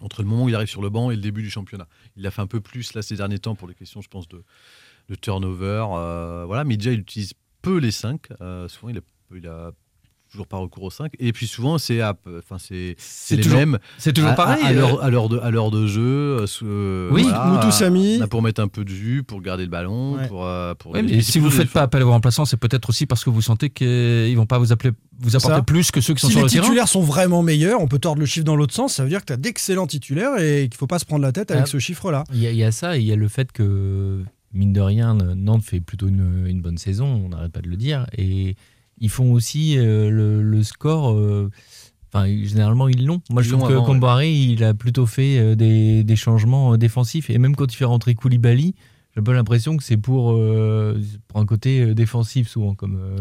Entre le moment où il arrive sur le banc et le début du championnat. Il l'a fait un peu plus là ces derniers temps pour les questions, je pense, de, de turnover. euh, voilà, mais déjà, il utilise peu les 5. souvent, il a, il a toujours pas recours aux 5. Et puis souvent, c'est à- enfin, c'est c'est les toujours- mêmes. c'est toujours à- pareil, À, euh. l'heure- à l'heure de, à l'heure de jeu. euh, euh, Oui, voilà, Moutou Samy. bah, Pour mettre un peu de jus, pour garder le ballon, Ouais. pour, euh, pour Ouais, les- mais si vous ne les- faites pas appel à vos remplaçants, c'est peut-être aussi parce que vous sentez qu'ils vont pas vous, appeler, vous apporter Ça. plus que ceux qui sont Si sur les le terrain. titulaires sont vraiment meilleurs, on peut tordre le chiffre dans l'autre sens. Ça veut dire que tu as d'excellents titulaires et qu'il ne faut pas se prendre la tête avec Ah. ce chiffre-là. Il y, a- il y a ça et il y a le fait que, mine de rien, Nantes fait plutôt une, une bonne saison, on n'arrête pas de le dire. Et ils font aussi euh, le, le score. euh, Enfin, généralement, ils l'ont. Moi, Ils je trouve que ouais. Comboiré, il a plutôt fait euh, des, des changements défensifs. Et même quand il fait rentrer Koulibaly, j'ai un peu l'impression que c'est pour, euh, pour un côté euh, défensif, souvent, comme euh,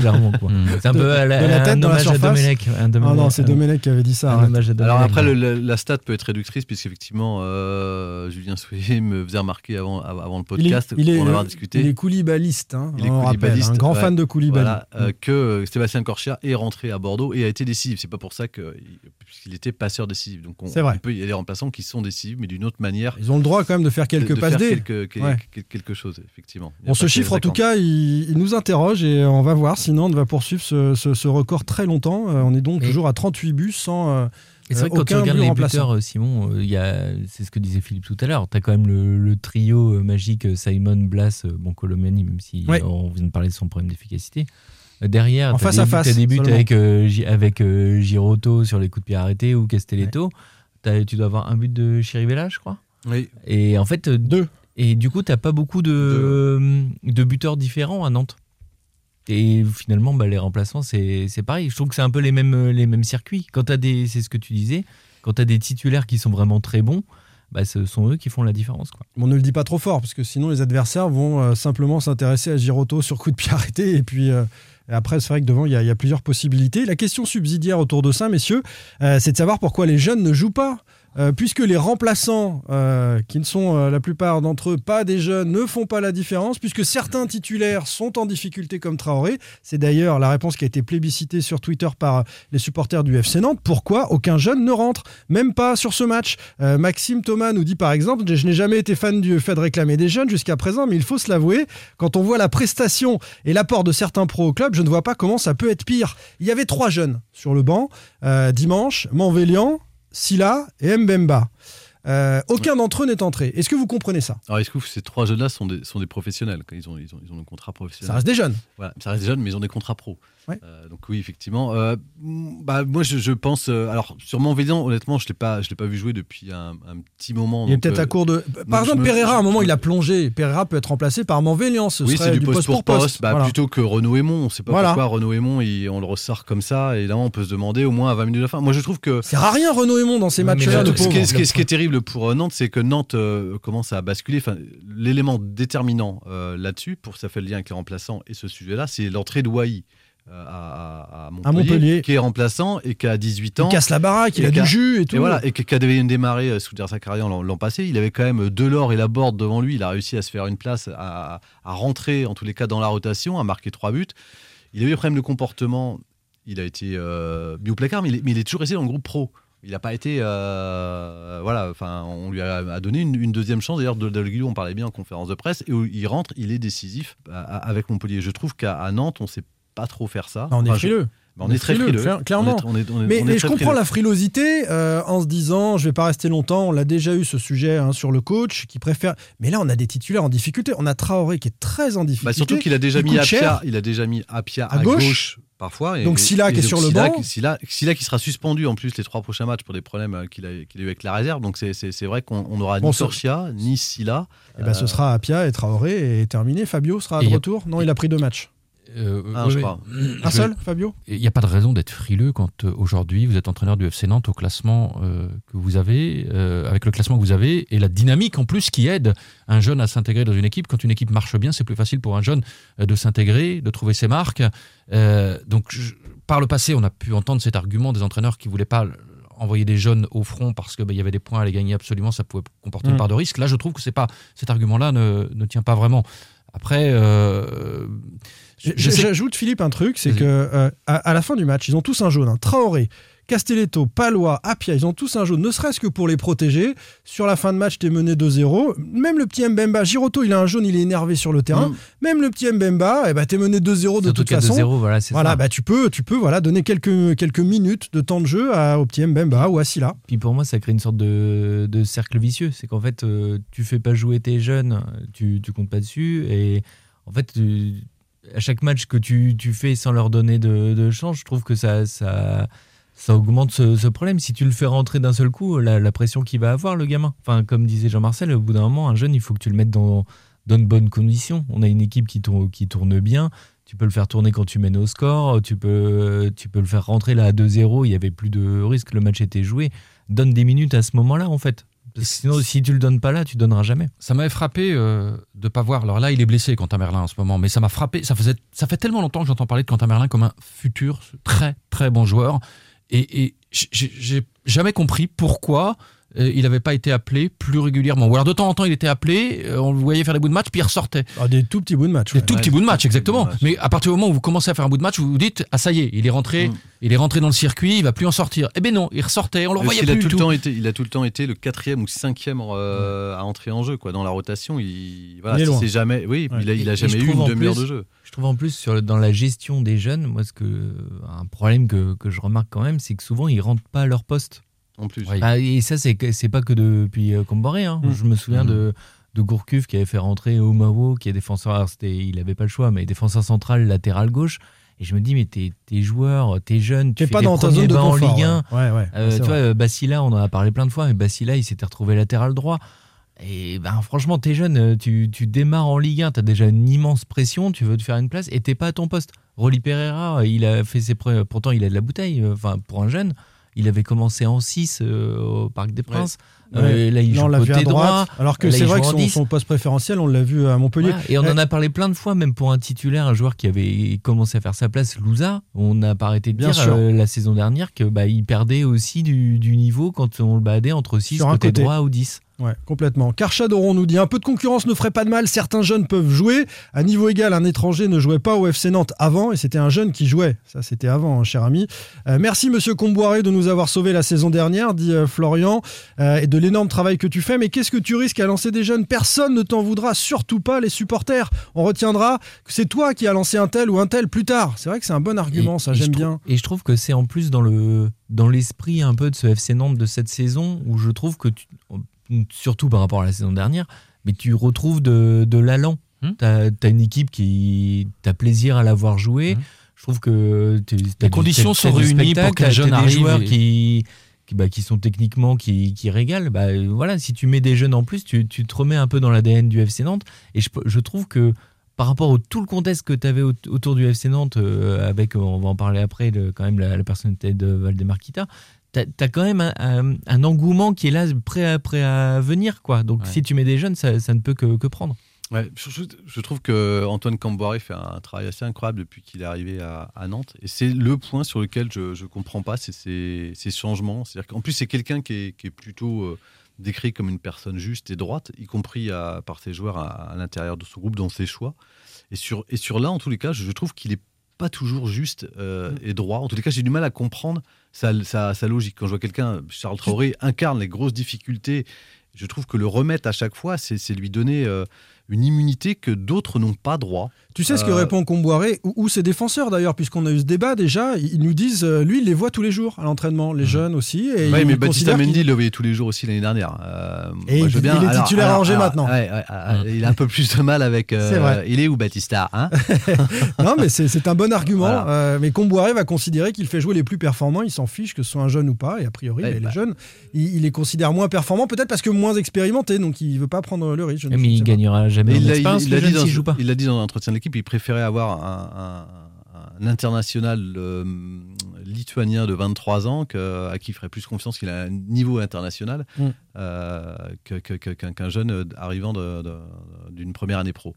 clairement. quoi. (laughs) C'est un De- peu à la- de la tête un dans la hommage à. Domenech. un Ah non, c'est un- Domenech qui avait dit ça. Alors après, le- le- la stat peut être réductrice, puisqu'effectivement, euh, Julien Souillet me faisait remarquer avant, avant le Il est, podcast, il est- pour en avoir euh, discuté. il est koulibaliste, hein, Il est on rappelle, koulibaliste, un grand ouais. fan de Koulibaly. Voilà, euh, Mm. que euh, Sébastien Corchia est rentré à Bordeaux et a été décisif. C'est pas pour ça que- puisqu'il était passeur décisif. Donc on, C'est vrai. il peut- il y a des remplaçants qui sont décisifs, mais d'une autre manière. Ils ont le droit quand même de faire quelques de, de passes faire D. Ouais. Quel- quelque chose, effectivement. Ce que chiffre, en tout cas, il, il nous interroge et on va voir si Nantes va poursuivre ce, ce- ce record très longtemps. Euh, on est donc Et- toujours à 38 buts sans euh, Et c'est vrai euh, que quand tu aucun regardes but les remplaçant. buteurs, euh, Simon, euh, c'est ce que disait Philippe tout à l'heure. Tu as quand même le, le trio euh, magique euh, Simon, Blas, euh, bon, Colomani, même si Ouais. euh, on vient de parler de son problème d'efficacité. Euh, Derrière, En tu as face des, à buts- face, t'as des buts seulement. avec, euh, avec euh, Giroto sur les coups de pied arrêtés ou Castelletto. T'as- Tu dois avoir un but de Chirivella, je crois. Oui. Et en fait, euh, Deux. Et du coup, t'as pas beaucoup de, de buteurs différents à Nantes. Et finalement, bah, les remplaçants, c'est pareil. Je trouve que c'est un peu les mêmes, les mêmes circuits. Quand t'as des, c'est ce que tu disais, quand tu as des titulaires qui sont vraiment très bons, bah, ce sont eux qui font la différence. Quoi. On ne le dit pas trop fort, parce que sinon les adversaires vont euh, simplement s'intéresser à Giroto sur coup de pied (laughs) arrêté. Et puis euh, et après, c'est vrai que devant, il y, a- il y a plusieurs possibilités. La question subsidiaire autour de ça, messieurs, euh, c'est de savoir pourquoi les jeunes ne jouent pas. Euh, puisque les remplaçants, euh, qui ne sont euh, la plupart d'entre eux pas des jeunes, ne font pas la différence, puisque certains titulaires sont en difficulté comme Traoré. C'est d'ailleurs la réponse qui a été plébiscitée sur Twitter par les supporters du FC Nantes. Pourquoi aucun jeune ne rentre? Même pas sur ce match. Maxime Thomas nous dit par exemple Je n'ai jamais été fan du fait de réclamer des jeunes jusqu'à présent, mais il faut se l'avouer, quand on voit la prestation et l'apport de certains pros au club, je ne vois pas comment ça peut être pire. Il y avait trois jeunes sur le banc dimanche Manvélian, Silla et Mbemba. Euh, aucun d'entre eux n'est entré. Est-ce que vous comprenez ça? Alors, est-ce que ces trois jeunes-là sont des, sont des professionnels Ils ont, ils, ont, ils ont un contrat professionnel. Ça reste des jeunes. Voilà, ça reste des jeunes, mais ils ont des contrats pro. Ouais. Euh, donc oui, effectivement. Euh, bah, moi, je, je pense... euh, alors, sur Manvélian, honnêtement, je ne l'ai pas, je l'ai pas vu jouer depuis un, un petit moment. Il est peut-être euh, à court de. Par exemple, me- Pereira, à un je- moment, il a plongé. Pereira peut être remplacé par Manvélian. Ce oui, serait c'est du poste, poste pour poste. Bah, Voilà. Plutôt que Renaud Aymon. On ne sait pas Voilà. pourquoi Renaud Aymon, il- on le ressort comme ça. Et là, on peut se demander au moins à 20 minutes de la fin. Moi, je trouve que. C'est à rien, Renaud Aymon, dans ces matchs-là. ce, qui est, pauvre. Pour euh, Nantes, c'est que Nantes euh, commence à basculer. Enfin, L'élément déterminant euh, là-dessus, pour ça fait le lien avec les remplaçants et ce sujet-là, c'est l'entrée de Wai à, Montpellier, qui est remplaçant et qui a 18 ans. Il casse la baraque, il a du jus et tout. Et voilà, et qui a démarré euh, sous sa carrière l'an passé. Il avait quand même Delors et Laborde devant lui. Il a réussi à se faire une place, à, à rentrer en tous les cas dans la rotation, à marquer trois buts. Il a eu des problèmes de comportement. Il a été euh, mis au placard, mais il, est, mais il est toujours resté dans le groupe pro. Il n'a pas été. euh, voilà, enfin, on lui a, donné une, une deuxième chance. D'ailleurs, de, de on parlait bien en conférence de presse. Et où il rentre, il est décisif à- avec Montpellier. Je trouve qu'à Nantes, on ne sait pas trop faire ça. On est Enfin, je- frileux. on est très frileux. clair- Clairement. On est- on est- on est- mais je comprends frileux. la frilosité euh, en se disant, je vais pas rester longtemps. On l'a déjà eu ce sujet hein, sur le coach qui préfère. Mais là, on a des titulaires en difficulté. On a Traoré qui est très en difficulté. Bah, surtout qu'il a déjà mis Apia, cher. il a déjà mis Apia À à, gauche. gauche, parfois. et- Donc et- Silla et qui est sur le banc. Silla, Silla qui sera suspendu en plus les trois prochains matchs pour des problèmes euh, qu'il a, eu avec la réserve. Donc c'est- vrai qu'on on aura Bon, ni ce- Sorcia, ni Silla. Eh ben, ce Euh, sera Apia et Traoré et terminé. Fabio sera Et de retour? Non, il a pris deux matchs. Euh, Un, oui, je oui. crois. Un Je- seul, Fabio Il n'y a pas de raison d'être frileux quand euh, aujourd'hui vous êtes entraîneur du FC Nantes au classement euh, que vous avez, euh, avec le classement que vous avez et la dynamique en plus qui aide un jeune à s'intégrer dans une équipe. Quand une équipe marche bien, c'est plus facile pour un jeune euh, de s'intégrer, de trouver ses marques. Euh, donc je- par le passé, on a pu entendre cet argument des entraîneurs qui voulaient pas envoyer des jeunes au front parce qu'il y avait des points à les gagner absolument, ça pouvait comporter Mm. une part de risque. Là, je trouve que c'est pas cet argument-là ne, ne tient pas vraiment. Après, euh, J'ajoute, Philippe, un truc c'est que euh, à, à la fin du match, ils ont tous un jaune. hein. Traoré, Castelletto, Palois, Apia, ils ont tous un jaune, ne serait-ce que pour les protéger. Sur la fin de match, t'es mené 2-0. Même le petit Mbemba, Giroto, il a un jaune, il est énervé sur le terrain. Mm. Même le petit Mbemba, eh ben, t'es mené 2-0 de toute façon. 2-0, voilà, Voilà, ça. bah, tu peux, tu peux voilà, donner quelques, quelques minutes de temps de jeu à, au petit Mbemba ou à Silla. Puis pour moi, ça crée une sorte de, de cercle vicieux. C'est qu'en fait, euh, tu fais pas jouer tes jeunes, tu, tu comptes pas dessus. Et en fait, tu- à chaque match que tu, tu fais sans leur donner de, de chance, je trouve que ça, ça, ça augmente ce, ce problème. Si tu le fais rentrer d'un seul coup, la, la pression qu'il va avoir, le gamin. Enfin, comme disait Jean-Marcel, au bout d'un moment, un jeune, il faut que tu le mettes dans, dans de bonnes conditions. On a une équipe qui tourne, qui tourne bien. Tu peux le faire tourner quand tu mènes au score. Tu peux, tu peux le faire rentrer là à 2-0. Il y avait plus de risque. Le match était joué. Donne des minutes à ce moment-là, en fait. Sinon, si tu le donnes pas là, tu donneras jamais. Ça m'avait frappé euh, de pas voir. Alors là, il est blessé, Quentin Merlin, en ce moment, mais ça m'a frappé. Ça, faisait, ça fait tellement longtemps que j'entends parler de Quentin Merlin comme un futur très, très bon joueur. Et, et j'ai- jamais compris pourquoi il n'avait pas été appelé plus régulièrement. Ou alors de temps en temps, il était appelé, euh, on le voyait faire des bouts de match, puis il ressortait. Ah, des tout petits bouts de match. Des ouais. tout petits bouts de match, exactement. Mais à partir du moment où vous commencez à faire un bout de match, vous vous dites ah ça y est, il est rentré, il est rentré dans le circuit, il va plus en sortir. Eh ben non, il ressortait, on le Parce revoyait qu'il a plus tout le temps été, il a tout le temps été le quatrième ou cinquième euh, à entrer en jeu quoi. Dans la rotation, il, voilà, Il est jamais, oui, il a, il a Et- et jamais eu une demi-heure plus- de jeu. Je trouve en plus sur, dans la gestion des jeunes, moi, ce que, un problème que, que je remarque quand même, c'est que souvent ils rentrent pas à leur poste. En plus. Ah, et ça, c'est pas que depuis euh, Comboré. Hein. Mm. Je me souviens Mm. de, de Gourcuff qui avait fait rentrer Omawo, qui est défenseur. Alors, c'était, il avait pas le choix, mais défenseur central, latéral gauche. Et je me dis, mais t'es, joueur, t'es jeune, tu fais pas dans ta zone de confort, en Ligue 1. ouais. Ouais, ouais, Euh, tu vois, vrai. Bassila, on en a parlé plein de fois, mais Bassila, il s'était retrouvé latéral droit. Et ben, franchement, t'es jeune, euh, tu, tu démarres en Ligue 1, t'as déjà une immense pression, tu veux te faire une place et t'es pas à ton poste. Rolly Pereira, il a fait ses preuves, pourtant il a de la bouteille, euh, enfin pour un jeune. Il avait commencé en 6 au Parc des Princes. Ouais. Euh, là, il joue on l'a vu à côté droite. droit. Alors que c'est vrai que son, 10. son poste préférentiel, on l'a vu à Montpellier. Et on en a parlé plein de fois, même pour un titulaire, un joueur qui avait commencé à faire sa place, Louza. On n'a pas arrêté de Bien dire sûr. euh, la saison dernière que bah, il perdait aussi du, du niveau quand on le baladait entre 6 Sur un côté côté. droit ou 10. Ouais, complètement. Karchad Oron nous dit un peu de concurrence ne ferait pas de mal. Certains jeunes peuvent jouer. À niveau égal, un étranger ne jouait pas au FC Nantes avant et c'était un jeune qui jouait. Ça, c'était avant, hein, cher ami. Euh, merci, monsieur Comboiré, de nous avoir sauvé la saison dernière, dit euh, Florian, euh, et de l'énorme travail que tu fais. Mais qu'est-ce que tu risques à lancer des jeunes? Personne ne t'en voudra, surtout pas les supporters. On retiendra que c'est toi qui as lancé un tel ou un tel plus tard. C'est vrai que c'est un bon argument, Et- ça, j'aime bien. Et je trouve que c'est en plus dans le dans l'esprit un peu de ce FC Nantes de cette saison où je trouve que tu- surtout par rapport à la saison dernière, mais tu retrouves de, de l'allant. Hmm. T'as as une équipe qui t'as plaisir à l'avoir joué. Je trouve que tu- t'as Les conditions sont réunies pour qu'un t'as- jeune t'as des arrive joueurs et- qui qui, bah, qui sont techniquement qui, qui régalent. Bah, voilà, si tu mets des jeunes en plus, tu, tu te remets un peu dans l'ADN du FC Nantes. Et je, je trouve que par rapport au tout le contexte que tu avais autour du FC Nantes, euh, avec, on va en parler après, le- quand même la, la personnalité de Valdemar Tu as, quand même un, un- un engouement qui est là, prêt à, prêt à venir. Quoi. Donc Ouais. si tu mets des jeunes, ça, ça ne peut que, que prendre. Ouais, je, je- trouve que Antoine Camboiré fait un travail assez incroyable depuis qu'il est arrivé à, à Nantes. Et c'est le point sur lequel je ne comprends pas, c'est ces, ces changements. C'est-à-dire qu'en plus, c'est quelqu'un qui est, qui est plutôt euh, décrit comme une personne juste et droite, y compris à- par ses joueurs à, à l'intérieur de son groupe, dans ses choix. Et sur, et sur là, en tous les cas, je, je trouve qu'il n'est pas toujours juste euh, et droit. En tous les cas, j'ai du mal à comprendre sa, sa- sa logique. Quand je vois quelqu'un, Charles Traoré, incarne les grosses difficultés, je trouve que le remettre à chaque fois, c'est c'est lui donner euh, une immunité que d'autres n'ont pas droit. Tu sais ce que Euh, répond Comboiré ou, ou ses défenseurs d'ailleurs, puisqu'on a eu ce débat déjà. Ils nous disent, euh, lui, il les voit tous les jours à l'entraînement, les jeunes aussi. Et Ouais, il mais Baptista considère qu'il- Mendy, il le voyait tous les jours aussi l'année dernière. Euh, Et moi, il- je veux bien- il est titulaire à Angers maintenant. ouais, ouais, il a un peu plus de mal avec. (laughs) euh, C'est vrai. Il est où Baptista hein (laughs) non, mais c'est c'est un bon argument. Voilà. Euh, mais Comboiré va considérer qu'il fait jouer les plus performants. Il s'en fiche que ce soit un jeune ou pas. Et a priori, Ouais, les bah. jeunes, il, il les considère moins performants, peut-être parce que moins expérimentés. Donc il veut pas prendre le risque. ne- Mais il gagnera jamais il l'a- il dit dans- s'il joue pas. Il l'a dit dans l'entretien de l'équipe, il préférait avoir un, un- un international euh, lituanien de 23 ans que- à qui il ferait plus confiance qu'il a un niveau international Mm. euh, que- qu'un jeune euh, arrivant d'une première année pro.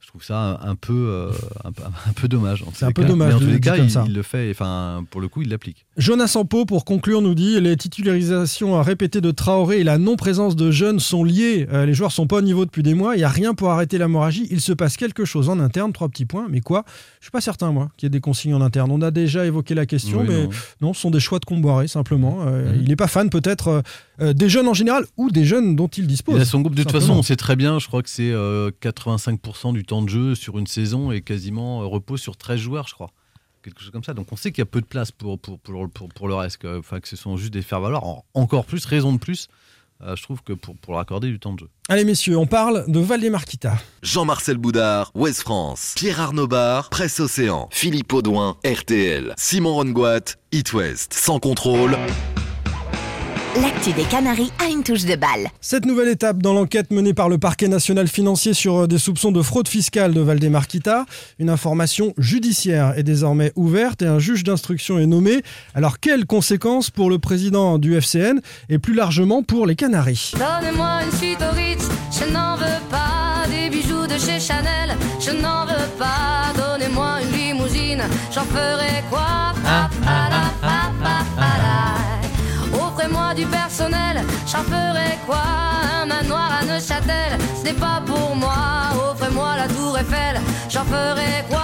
Je trouve ça un, peu, euh, un, peu- un peu dommage. C'est un peu cas. dommage Mais en tous les cas, il, le fait. Enfin, pour le coup, il l'applique. Jonas Sampo, pour conclure, nous dit les titularisations à répéter de Traoré et la non-présence de jeunes sont liées. Euh, les joueurs sont pas au niveau depuis des mois. Il n'y a rien pour arrêter l'hémorragie. Il se passe quelque chose en interne. Trois petits points. Mais quoi? Je suis pas certain, moi, qu'il y ait des consignes en interne. On a déjà évoqué la question, Oui, mais non. non. ce sont des choix de Comboiré, simplement. Euh, Mhm. Il n'est pas fan, peut-être, des jeunes en général ou des jeunes dont il dispose. Il a son groupe. De toute façon, on sait très bien, je crois que c'est euh, 85% du temps de jeu sur une saison et quasiment euh, repose sur 13 joueurs, je crois. Quelque chose comme ça. Donc on sait qu'il y a peu de place pour, pour, pour, pour, pour le reste. que- Enfin, que ce sont juste des faire-valoir. En- Encore plus, raison de plus, euh, je trouve que pour, pour leur accorder du temps de jeu. Allez, messieurs, on parle de Valdemar Kita. Jean-Marcel Boudard, Ouest France. Pierre Arnaud Bar, Presse Océan. Philippe Audouin, RTL. Simon Rongoat, It West. Sans contrôle. L'actu des Canaries a une touche de balle. Cette nouvelle étape dans l'enquête menée par le parquet national financier sur euh, des soupçons de fraude fiscale de Valdemar Kita, une information judiciaire est désormais ouverte et un juge d'instruction est nommé. Alors quelles conséquences pour le président du FCN et plus largement pour les Canaries? Donnez-moi une suite au Ritz, je n'en veux pas des bijoux de chez Chanel, je n'en veux pas. Donnez-moi une limousine, j'en ferai quoi? Pa, la, du personnel, j'en ferai quoi Un manoir à Neuchâtel, ce n'est pas pour moi. Offrez-moi la tour Eiffel, j'en ferai quoi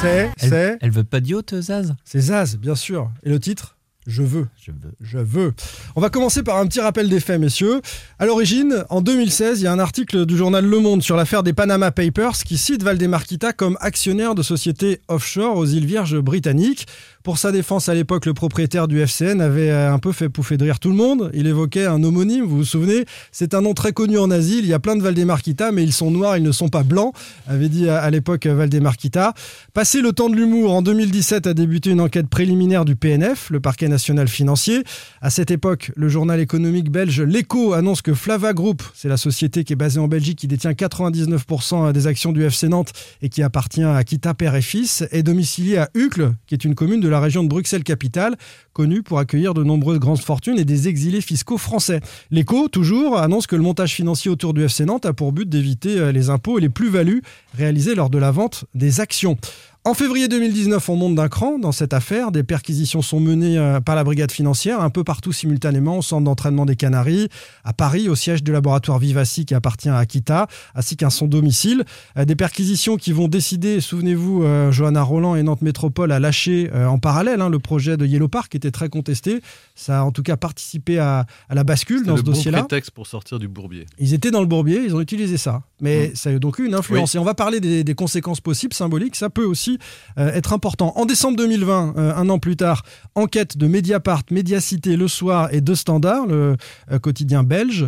C'est, elle, c'est, elle veut pas d'yacht, Zaz? C'est Zaz, bien sûr. Et le titre? Je veux. Je veux. Je veux. On va commencer par un petit rappel des faits, messieurs. À l'origine, en 2016, il y a un article du journal Le Monde sur l'affaire des Panama Papers qui cite Valdemar Kita comme actionnaire de sociétés offshore aux îles Vierges britanniques. Pour sa défense à l'époque, le propriétaire du FCN avait euh, un peu fait pouffer de rire tout le monde. Il évoquait un homonyme, vous vous souvenez? C'est un nom très connu en Asie. Il y a plein de Valdemar Kita, mais ils sont noirs, ils ne sont pas blancs, avait dit à à l'époque euh, Valdemar Kita. Passé le temps de l'humour, en 2017 a débuté une enquête préliminaire du PNF, le parquet national financier. À cette époque, le journal économique belge L'Echo annonce que Flava Group, c'est la société qui est basée en Belgique, qui détient 99% des actions du FC Nantes et qui appartient à Kita Père et Fils, est domicilié à Uccle, qui est une commune de la région de Bruxelles-Capitale, connue pour accueillir de nombreuses grandes fortunes et des exilés fiscaux français. L'Echo, toujours, annonce que le montage financier autour du FC Nantes a pour but d'éviter euh, les impôts et les plus-values réalisées lors de la vente des actions. En février 2019, on monte d'un cran dans cette affaire. Des perquisitions sont menées euh, par la brigade financière un peu partout simultanément au centre d'entraînement des Canaries, à Paris, au siège du laboratoire Vivaci qui appartient à Akita, ainsi qu'à son domicile. Euh, Des perquisitions qui vont décider, souvenez-vous, euh, Johanna Roland et Nantes Métropole a lâché euh, en parallèle hein, le projet de Yellow Park qui était très contesté. Ça a en tout cas participé à, à la bascule dans le ce bon dossier-là. prétexte pour sortir du bourbier. Ils étaient dans le bourbier, ils ont utilisé ça. Mais Mm. ça a donc eu une influence. Oui. Et on va parler des, des conséquences possibles, symboliques. Ça peut aussi euh, être important. En décembre 2020, euh, un an plus tard, enquête de Mediapart, Mediacité, Le Soir et De Standard, le euh, quotidien belge,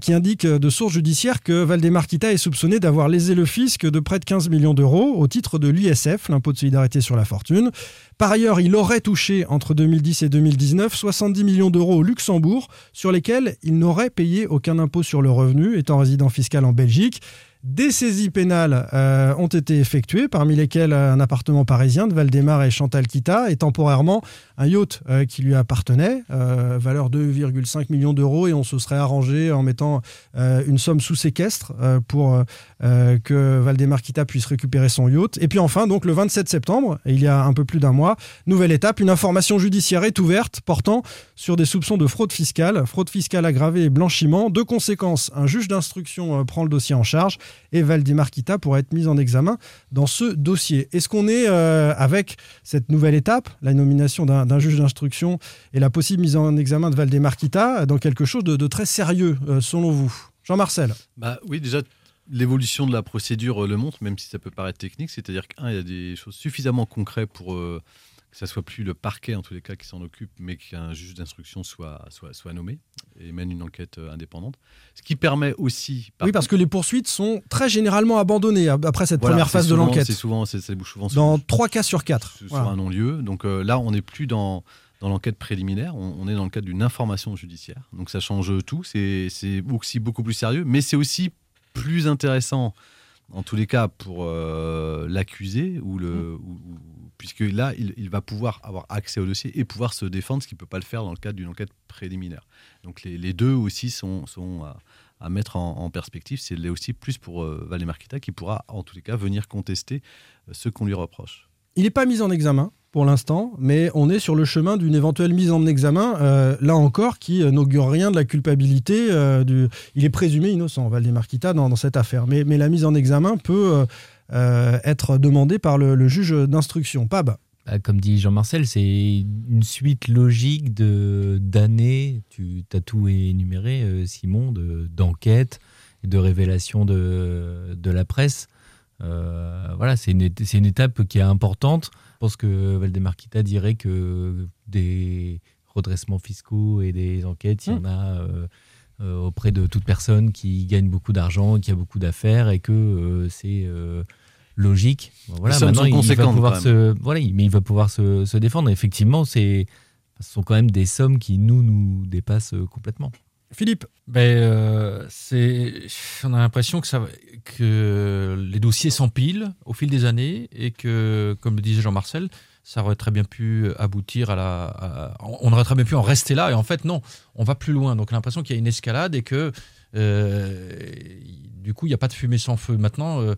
qui indique de sources judiciaires que Valdemar Kita est soupçonné d'avoir lésé le fisc de près de 15 millions d'euros au titre de l'ISF, l'impôt de solidarité sur la fortune. Par ailleurs, il aurait touché entre 2010 et 2019 70 millions d'euros au Luxembourg, sur lesquels il n'aurait payé aucun impôt sur le revenu, étant résident fiscal en Belgique. Des saisies pénales euh, ont été effectuées, parmi lesquelles un appartement parisien de Valdemar et Chantal Kita et temporairement un yacht euh, qui lui appartenait, euh, valeur 2,5 millions d'euros, et on se serait arrangé en mettant une somme sous séquestre pour euh, que Valdemar Kita puisse récupérer son yacht. Et puis enfin, donc le 27 septembre, il y a un peu plus d'un mois, nouvelle étape, une information judiciaire est ouverte portant sur des soupçons de fraude fiscale, fraude fiscale aggravée et blanchiment. Deux conséquences, un juge d'instruction euh, prend le dossier en charge et Valdemar Kita pourra être mis en examen dans ce dossier. Est-ce qu'on est euh, avec cette nouvelle étape, la nomination d'un juge d'instruction et la possible mise en examen de Valdemar Kita, dans quelque chose de, de très sérieux, selon vous? Jean-Marcel. Bah oui, déjà, l'évolution de la procédure euh, le montre, même si ça peut paraître technique. C'est-à-dire qu'un, il y a des choses suffisamment concrètes pour euh, que ça soit plus le parquet, en tous les cas, qui s'en occupe, mais qu'un juge d'instruction soit, soit, soit nommé et mène une enquête euh, indépendante. Ce qui permet aussi. par Oui, parce que les poursuites sont très généralement abandonnées ab- après cette Voilà, première phase de l'enquête. C'est souvent, c'est- souvent Dans 3 cas sur 4. sur un non-lieu. Donc euh, là, on n'est plus dans, dans l'enquête préliminaire, on, on est dans le cadre d'une information judiciaire. Donc ça change tout, c'est c'est aussi beaucoup plus sérieux, mais c'est aussi plus intéressant, en tous les cas, pour euh, l'accusé, ou le, ou- ou- puisque là, il, il va pouvoir avoir accès au dossier et pouvoir se défendre, ce qu'il ne peut pas le faire dans le cadre d'une enquête préliminaire. Donc les, les deux aussi sont, sont à, à mettre en, en perspective. C'est là aussi plus pour euh, Valdemar Kita qui pourra, en tous les cas, venir contester euh, ce qu'on lui reproche. Il n'est pas mis en examen pour l'instant, mais on est sur le chemin d'une éventuelle mise en examen, euh, là encore, qui euh, n'augure rien de la culpabilité. euh. Il est présumé innocent, Valdemar Kita, dans, dans cette affaire. Mais, la mise en examen peut être demandée par le, juge d'instruction. Pab, Bah, comme dit Jean-Marcel, c'est une suite logique de d'années, tu as tout énuméré, Simon, de- d'enquêtes, de révélations de, de la presse. Euh, voilà, c'est une, une étape qui est importante. Je pense que Valdemar Kita dirait que des redressements fiscaux et des enquêtes, il y en a euh, euh, auprès de toute personne qui gagne beaucoup d'argent, qui a beaucoup d'affaires et que c'est logique. Voilà, maintenant il va pouvoir se, voilà, il- mais il va pouvoir se, se défendre. Effectivement, c'est, ce sont quand même des sommes qui nous nous dépassent complètement. Philippe Ben, euh, c'est, on a l'impression que, ça, va- que les dossiers s'empilent au fil des années et que, comme le disait Jean-Marcel, ça aurait très bien pu aboutir à la. à- on aurait très bien pu en rester là et en fait, non, on va plus loin. Donc, on a l'impression qu'il y a une escalade et que, euh, du coup, il n'y a pas de fumée sans feu. Maintenant, euh,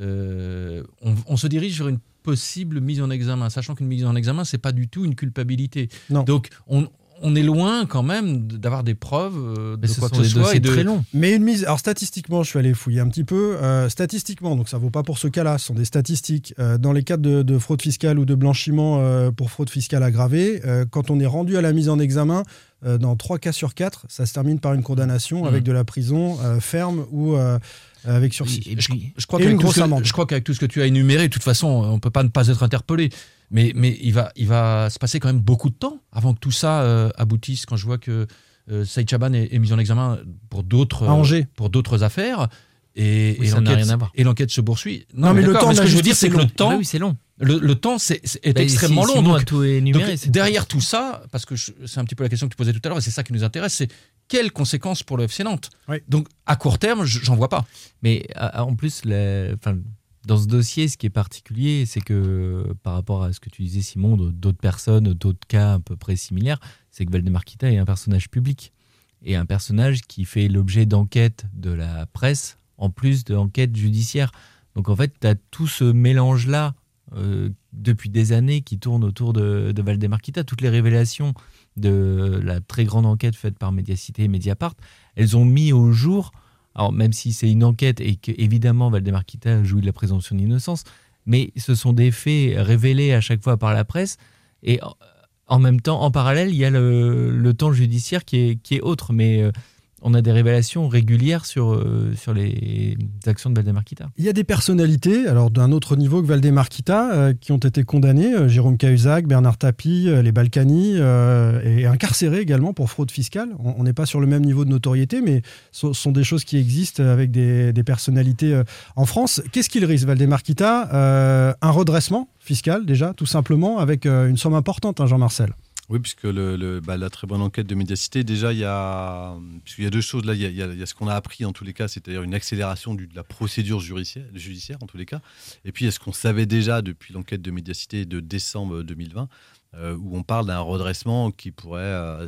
euh, on, on se dirige vers une possible mise en examen, sachant qu'une mise en examen, c'est pas du tout une culpabilité. Non. Donc, on, on est loin quand même d'avoir des preuves euh, de ce quoi sont que ce soit. et de- très longs. Mais une mise. Alors, statistiquement, je suis allé fouiller un petit peu. euh, statistiquement, donc ça vaut pas pour ce cas-là, ce sont des statistiques. Euh, dans les cas de, de fraude fiscale ou de blanchiment euh, pour fraude fiscale aggravée, euh, quand on est rendu à la mise en examen, euh, dans 3 cas sur 4, ça se termine par une condamnation Mhm. avec de la prison euh, ferme ou avec sursis. Et puis, Je crois Et qu'avec une tout grosse ce que- amende. Je crois qu'avec tout ce que tu as énuméré, de toute façon, on peut pas ne pas être interpellé. Mais, mais il, va, il va se passer quand même beaucoup de temps avant que tout ça euh, aboutisse. Quand je vois que euh, Saïd Chaban est, est mis en examen pour d'autres Angers. pour d'autres affaires. Et, Oui, et l'enquête- se poursuit. Non, mais le temps ce que je veux dire, c'est que c'est le long. temps, Ah oui, c'est long. le, le temps c'est, c'est- est Bah, extrêmement si- long. Donc, tout énuméré. donc, derrière tout ça, parce que c'est un petit peu la question que tu posais tout à l'heure, et c'est ça qui nous intéresse, c'est quelles conséquences pour le FC Nantes? Oui. Donc à court terme, je- j'en vois pas. Mais en plus, enfin, dans ce dossier, ce qui est particulier, c'est que par rapport à ce que tu disais, Simon, d'autres personnes, d'autres cas à peu près similaires, c'est que Valdemar Kita est un personnage public et un personnage qui fait l'objet d'enquêtes de la presse en plus d'enquêtes judiciaires. Donc en fait, tu as tout ce mélange-là euh, depuis des années qui tourne autour de, de Valdemar Kita. Toutes les révélations de la très grande enquête faite par Mediacité et Mediapart, elles ont mis au jour alors, même si c'est une enquête et que, évidemment, Valdemar Kita jouit de la présomption d'innocence, mais ce sont des faits révélés à chaque fois par la presse. Et en- en même temps, en parallèle, il y a le, le temps judiciaire qui est, qui est autre. Mais euh, on a des révélations régulières sur, euh, sur les actions de Valdemar Kita. Il y a des personnalités, alors d'un autre niveau que Valdemar Kita, euh, qui ont été condamnées, euh, Jérôme Cahuzac, Bernard Tapie, euh, les Balkany, et incarcérés également pour fraude fiscale. On n'est pas sur le même niveau de notoriété, mais ce sont des choses qui existent avec des, personnalités en France. Qu'est-ce qu'il risque, Valdemar Kita? Un redressement fiscal, déjà, tout simplement, avec une somme importante, hein, Jean-Marcel. Oui, puisque le, le- bah, la très bonne enquête de Médiacité, déjà, il y a, puisqu'il y a deux choses. Là, il y a, il il ce qu'on a appris en tous les cas, c'est-à-dire une accélération de la procédure judiciaire, judiciaire en tous les cas. Et puis, il y a ce qu'on savait déjà depuis l'enquête de Médiacité de décembre 2020, euh, où on parle d'un redressement qui pourrait euh,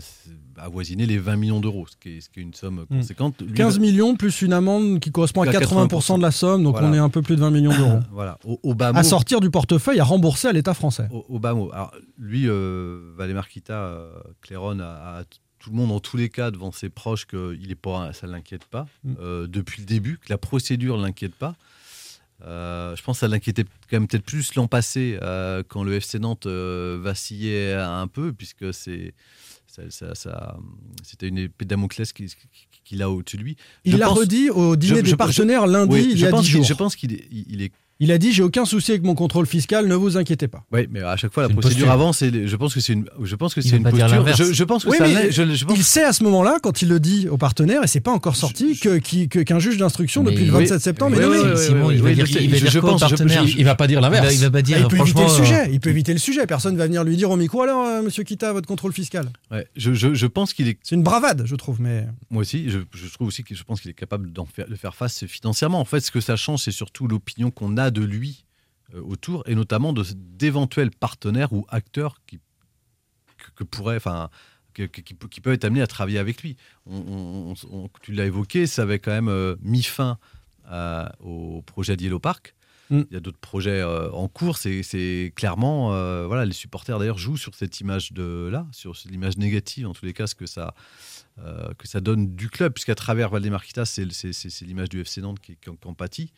avoisiner les 20 millions d'euros, ce qui est, ce qui est une somme conséquente. Lui, 15 millions plus une amende qui correspond à À 80% de la somme, donc Voilà. on est un peu plus de 20 millions d'euros. (coughs) Voilà, au, au bas à mot- sortir du portefeuille, à rembourser à l'État français. Au, au bas mot. Alors, lui, euh, Valémar Kita, euh, Clairon, a, tout le monde, en tous les cas, devant ses proches, que il est pas, ça ne l'inquiète pas Mm. euh, depuis le début, que la procédure ne l'inquiète pas. Euh, je pense que ça l'inquiétait quand même peut-être plus l'an passé, euh, quand le FC Nantes euh, vacillait un peu, puisque c'est ça- ça- ça- c'était une épée de Damoclès qui- qui- qu'il a au-dessus de lui. Il l'a redit au dîner je- des je- partenaires je- lundi, oui, il y je a pense 10 qu'il- jours. Je pense qu'il est, il il est Il a dit J'ai aucun souci avec mon contrôle fiscal, ne vous inquiétez pas. Oui, mais à chaque fois, la procédure avance. Et je pense que c'est une, je pense que Il c'est une posture. Je, je pense que Oui, ça mais l'est. Je, je pense il sait à ce moment-là, quand il le dit aux partenaires, et c'est pas encore sorti, que- qui- que- qu'un juge d'instruction depuis le 27 septembre est nommé. Simon, il va dire, il va dire au partenaire il va pas dire l'inverse. Il va pas dire, Ah, il peut éviter le sujet. Il peut éviter le sujet. Personne va venir lui dire au micro alors, euh, monsieur Kita, votre contrôle fiscal? Ouais, je, pense qu'il est. C'est une bravade, je trouve. Mais Moi aussi, je, je trouve aussi que je pense qu'il est capable d'en faire, de faire face financièrement. En fait, ce que ça change, c'est surtout l'opinion qu'on a de lui euh, autour, et notamment d'éventuels partenaires ou acteurs qui que, que pourraient, enfin, qui, peuvent être amenés à travailler avec lui. On- on- on- on- tu l'as évoqué, ça avait quand même euh, mis fin à- au projet d'Yellow Park. Mm. Il y a d'autres projets euh, en cours. C'est c'est clairement, euh, voilà, les supporters d'ailleurs jouent sur cette image de là, sur l'image négative en tous les cas, ce que ça, que ça donne du club, puisqu'à travers Valdemarquita, c'est l'image du FC Nantes qui, qui en pâtit.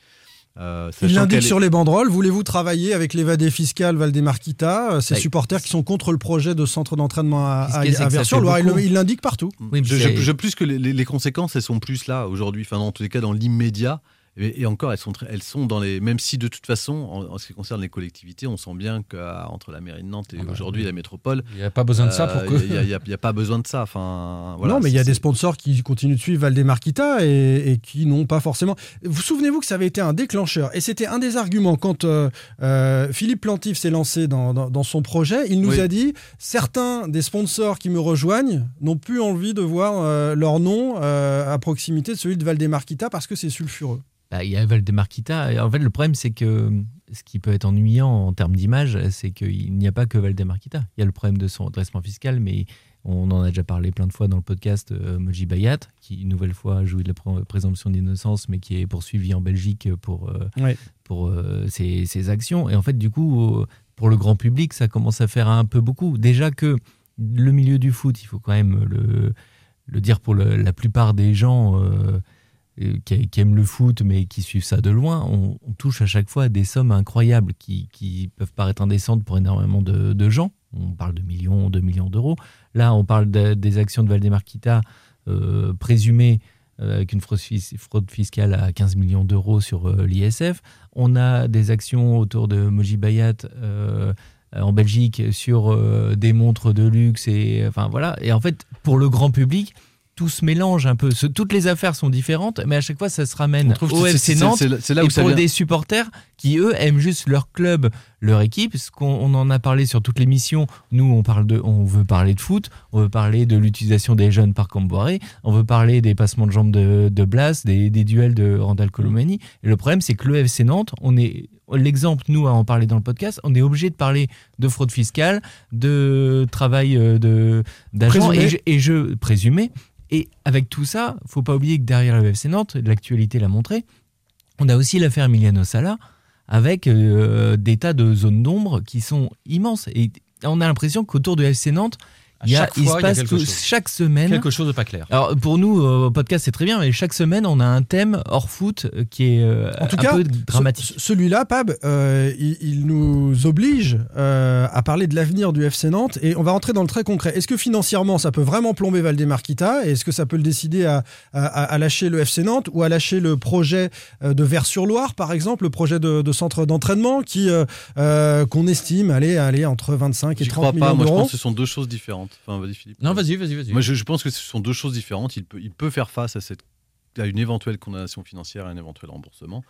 Euh, il l'indique est- sur les banderoles. Voulez-vous travailler avec l'évadé fiscal Valdemarquita, euh, ces Ouais. supporters qui sont contre le projet de centre d'entraînement à, à, à fait Il le- beaucoup. Il l'indique partout. Oui, je, je- je- plus que les, les- conséquences, elles sont plus là aujourd'hui. Enfin, dans tous les cas, dans l'immédiat. Et, et encore, elles sont, elles sont dans les. Même si de toute façon, en, en ce qui concerne les collectivités, on sent bien qu'entre la mairie de Nantes et Ah bah, aujourd'hui la métropole. Il y a pas besoin de ça pour que- Il n'y a, pas besoin de ça. Enfin, voilà, non, mais il y a des sponsors qui continuent de suivre Valdemarquita et, et qui n'ont pas forcément. Vous souvenez-vous que ça avait été un déclencheur et c'était un des arguments quand euh, euh, Philippe Plantif s'est lancé dans, dans- dans son projet. Il nous Oui. a dit certains des sponsors qui me rejoignent n'ont plus envie de voir euh, leur nom euh, à proximité de celui de Valdemarquita parce que c'est sulfureux. Bah, il y a Valdemarquita. Et En fait, le problème, c'est que ce qui peut être ennuyant en termes d'image, c'est qu'il n'y a pas que Valdemarquita. Il y a le problème de son redressement fiscal, mais on en a déjà parlé plein de fois dans le podcast euh, Moji Bayat, qui une nouvelle fois jouit de la pr- présomption d'innocence, mais qui est poursuivi en Belgique pour, euh, Ouais. pour euh, ses, ses actions. Et en fait, du coup, euh, pour le grand public, ça commence à faire un peu beaucoup. Déjà que le milieu du foot, il faut quand même le, le dire pour le- la plupart des gens euh, euh, qui, qui aiment le foot mais qui suivent ça de loin, on, touche à chaque fois des sommes incroyables qui, peuvent paraître indécentes pour énormément de, gens. On parle de millions, de millions d'euros. Là, on parle de- des actions de Valdemarquita euh, présumées euh, avec une fraude, fis- fraude fiscale à 15 millions d'euros sur euh, l'ISF. On a des actions autour de Moji Bayat euh, en Belgique sur euh, des montres de luxe et enfin voilà. Et en fait, pour le grand public, tout se mélange un peu. Toutes les affaires sont différentes, mais à chaque fois, ça se ramène au FC Nantes c'est là- où et ça pour vient. des supporters qui, eux, aiment juste leur club, leur équipe. Ce qu'on on en a parlé sur toutes les missions. Nous, on, parle de, on veut parler de foot, on veut parler de l'utilisation des jeunes par Camboiré, on veut parler des passements de jambes de, de Blas, des, des duels de Randall Colomani. Et le problème, c'est que le FC Nantes, on est l'exemple, nous, à en parler dans le podcast, on est obligé de parler de fraude fiscale, de travail euh, de d'agents et, je- et je présumé. Et avec tout ça, faut pas oublier que derrière le FC Nantes, l'actualité l'a montré, on a aussi l'affaire Emiliano Sala avec euh, des tas de zones d'ombre qui sont immenses. Et on a l'impression qu'autour de FC Nantes, il, y a, chaque il fois, se il y a passe quelque tout- chose. chaque semaine. Quelque chose de pas clair. Alors pour nous, euh, au podcast, c'est très bien, mais chaque semaine, on a un thème hors foot euh, qui est euh, En tout un cas, peu dramatique. ce- celui-là, Pab, euh, il, il nous oblige euh, à parler de l'avenir du FC Nantes et on va rentrer dans le très concret. Est-ce que financièrement, ça peut vraiment plomber Valdemarquita et est-ce que ça peut le décider à, à- à lâcher le FC Nantes ou à lâcher le projet de Vers-sur-Loire, par exemple, le projet de, de centre d'entraînement qui qu'on estime aller, aller entre 25 et J'y 30 crois millions pas. Moi, je pense que ce sont deux choses différentes. Enfin, vas-y, Philippe. Non, vas-y, vas-y, vas-y. Moi, je, je pense que ce sont deux choses différentes. Il peut, il peut faire face à, cette, à une éventuelle condamnation financière et un éventuel remboursement.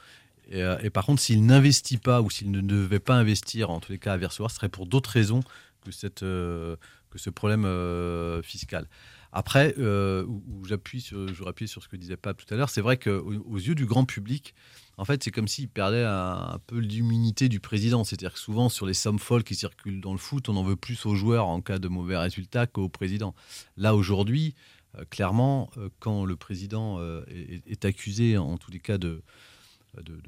Et, euh, et par contre, s'il n'investit pas ou s'il ne devait pas investir, en tous les cas à Versoir, ce serait pour d'autres raisons que, cette, euh, que ce problème euh, fiscal. Après, euh, où, où j'appuie sur, je appuie sur ce que disait Pape tout à l'heure, c'est vrai qu'aux aux yeux du grand public, en fait, c'est comme s'il perdait un, peu l'immunité du président. C'est-à-dire que souvent, sur les sommes folles qui circulent dans le foot, on en veut plus aux joueurs en cas de mauvais résultats qu'au président. Là, aujourd'hui, euh, clairement, euh, quand le président euh, est, accusé, en tous les cas, bah, de-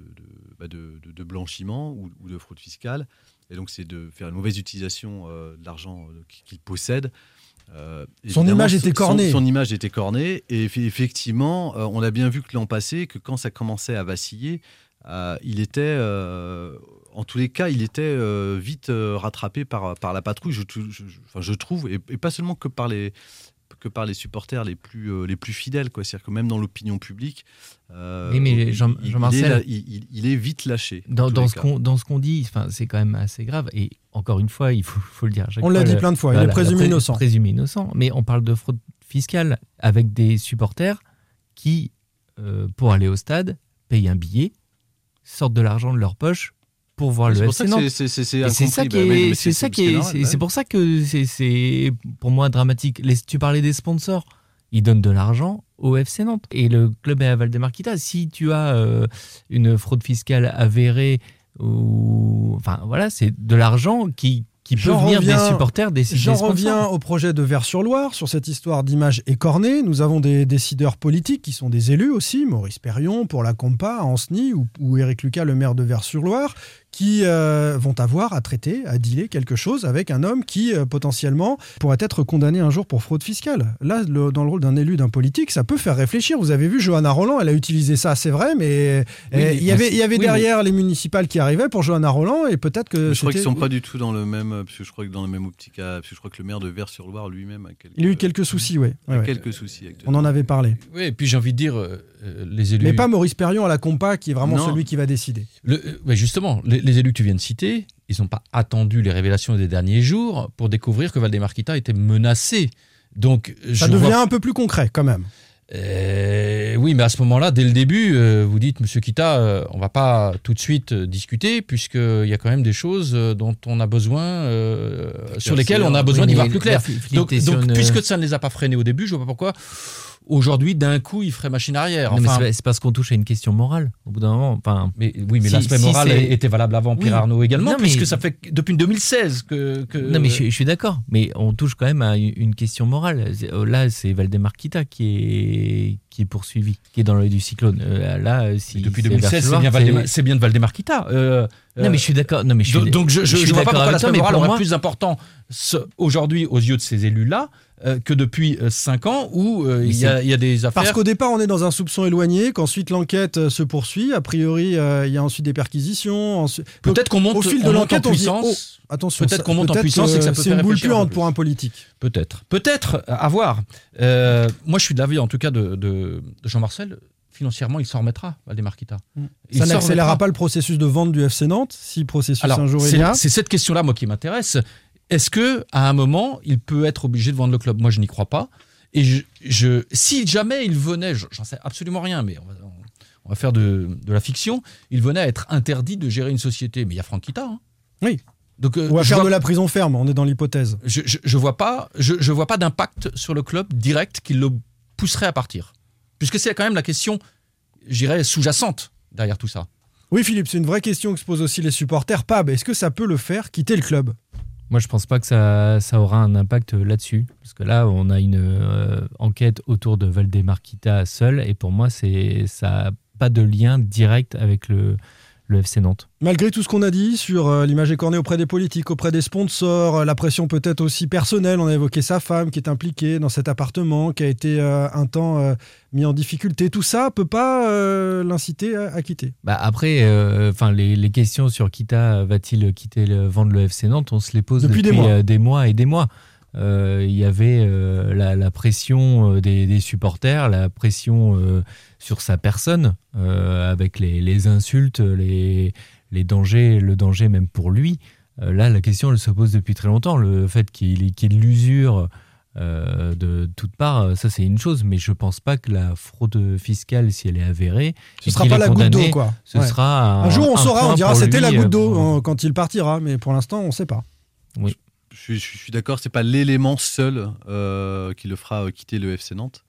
de- de blanchiment ou, ou de fraude fiscale, et donc c'est de faire une mauvaise utilisation de l'argent qu'il possède. Euh, Son image était cornée. Son, image était cornée. Et effe- effectivement, euh, on a bien vu que l'an passé, que quand ça commençait à vaciller, euh, il était en tous les cas, il était vite rattrapé par, par la patrouille, je, tou- je- je- enfin, je trouve, et, et pas seulement que par les que par les supporters les plus euh, les plus fidèles quoi c'est-à-dire que même dans l'opinion publique euh, mais il- Jean- il- il, est là- il, il- il est vite lâché Dans, dans ce qu'on dans ce qu'on dit, enfin, c'est quand même assez grave. Et encore une fois, il faut, faut le dire. On l'a dit le- plein de fois, il est présumé pré- innocent. Présumé innocent. Mais on parle de fraude fiscale avec des supporters qui, euh, pour aller au stade, payent un billet, sortent de l'argent de leur poche pour voir C'est le pour ça FC que Nantes. c'est- ça qui Bah, est, c'est ça qui est, c'est c'est pour ça que c'est- c'est pour moi dramatique. Les- tu parlais des sponsors, ils donnent de l'argent au FC Nantes et le club est à Valdemarquita. Si tu as euh, une fraude fiscale avérée ou enfin voilà, c'est de l'argent qui qui peut venir des supporters des, J'en reviens au projet de Vers-sur-Loire, sur cette histoire d'image écornée. Nous avons des décideurs politiques qui sont des élus aussi, Maurice Perrion pour la Compa, Ancenis ou, ou Éric Lucas, le maire de Vers-sur-Loire, qui euh, vont avoir à traiter, à dealer quelque chose avec un homme qui euh, potentiellement pourrait être condamné un jour pour fraude fiscale. Là, le- dans le rôle d'un élu, d'un politique, ça peut faire réfléchir. Vous avez vu Johanna Roland, elle a utilisé ça, c'est vrai, mais Oui, euh, mais- il y avait, il y avait oui, derrière les municipales qui arrivaient pour Johanna Roland et peut-être que je crois qu'ils c'était- sont pas du tout dans le même parce que je crois que dans le même optique à- parce que je crois que le maire de Vers-sur-Loire lui-même a quelques, Il a eu quelques soucis, oui. a quelques soucis On en avait parlé. Oui, et puis j'ai envie de dire, euh, euh, les élus. Mais pas Maurice Perrion à la compa qui est vraiment Non. celui qui va décider. Le- euh, ouais, justement, les, les élus que tu viens de citer, ils n'ont pas attendu les révélations des derniers jours pour découvrir que Valdemarquita était menacé. Donc, Ça je devient vois- un peu plus concret quand même. Euh, oui, mais à ce moment-là, dès le début, euh, vous dites, Monsieur Kita, euh, on va pas tout de suite euh, discuter, puisqu'il y a quand même des choses euh, dont on a besoin, euh, sur lesquelles on a Oui, besoin d'y voir plus clair. Donc, puisque ça ne les a pas freinés au début, je vois pas pourquoi aujourd'hui, d'un coup, il ferait machine arrière. Enfin, c'est- parce qu'on touche à une question morale au bout d'un moment. Enfin, mais oui, mais si- l'aspect si moral était valable avant Pierre Oui. Arnaud également, Non, mais- puisque ça fait depuis 2016 que. que- Non, mais je, je suis d'accord. Mais on touche quand même à une question morale. Euh, Là, c'est Valdemarquita qui est, qui est poursuivi, qui est dans l'œil du cyclone. Euh, Là, si depuis c'est 2016, c'est bien, Valdemar- de Valdemarquita. Euh, Non, mais je suis d'accord. Non, mais je suis- donc, je, je, je suis je vois pas d'accord pourquoi avec l'aspect moral aurait moi- plus important aujourd'hui aux yeux de ces élus-là euh, que depuis 5 ans où euh, il y, a- il y a des affaires. Parce qu'au départ, on est dans un soupçon éloigné, qu'ensuite l'enquête euh, se poursuit. A priori, euh, il y a ensuite des perquisitions. ensuite- Peut-être qu'on monte- au fil de en l'enquête, dit, puissance. oh, attention, Peut-être qu'on monte en puissance et que ça peut c'est faire une boule un puante pour un politique. Peut-être. Peut-être, euh, à voir. Euh, moi, je suis de l'avis, en tout cas, de Jean-Marcel. Financièrement, il s'en remettra, Valdemarquita. Il Ça s'en n'accélérera pas le processus de vente du FC Nantes, si processus Alors, un jour il y a. c'est cette question-là, moi, qui m'intéresse. Est-ce que à un moment, il peut être obligé de vendre le club? Moi, je n'y crois pas. Et je, je- si jamais il venait, je- j'en sais absolument rien, mais on va, on va faire de, de la fiction, il venait à être interdit de gérer une société. Mais il y a Franquita. Hein. Oui. Donc, euh, à je faire vois- de la prison ferme, on est dans l'hypothèse. je, je, je vois pas, je, je vois pas d'impact sur le club direct qui le pousserait à partir. Puisque c'est quand même la question, j'irais, sous-jacente derrière tout ça. Oui, Philippe, c'est une vraie question que se posent aussi les supporters. Pab, est-ce que ça peut le faire quitter le club? Moi, je pense pas que ça, ça aura un impact là-dessus. Parce que là, on a une euh, enquête autour de Valdemarquita seul. Et pour moi, c'est ça n'a pas de lien direct avec le, le FC Nantes. Malgré tout ce qu'on a dit sur euh, l'image écornée auprès des politiques, auprès des sponsors, euh, la pression peut-être aussi personnelle, on a évoqué sa femme qui est impliquée dans cet appartement, qui a été euh, un temps euh, mis en difficulté, tout ça peut pas euh, l'inciter à, à quitter. Bah après, enfin les, les questions sur Kita va-t-il quitter le, vendre le FC Nantes, on se les pose Depuis depuis, des mois. des mois et des mois. Euh, Il y avait euh, la, la pression euh, des, des supporters, la pression euh, sur sa personne, avec les, les insultes, les, les dangers, le danger même pour lui. Là, la question, elle se pose depuis très longtemps. Le fait qu'il y, ait de l'usure de toutes parts, ça c'est une chose, mais je pense pas que la fraude fiscale, si elle est avérée, Ce et sera pas la goutte d'eau, condamné, quoi. Ce Ouais. sera un, Un jour, on un saura, on dira c'était la goutte d'eau pour- euh, quand il partira, mais pour l'instant, on sait pas. Oui. Je suis, d'accord, c'est pas l'élément seul euh, qui le fera euh, quitter le FC Nantes.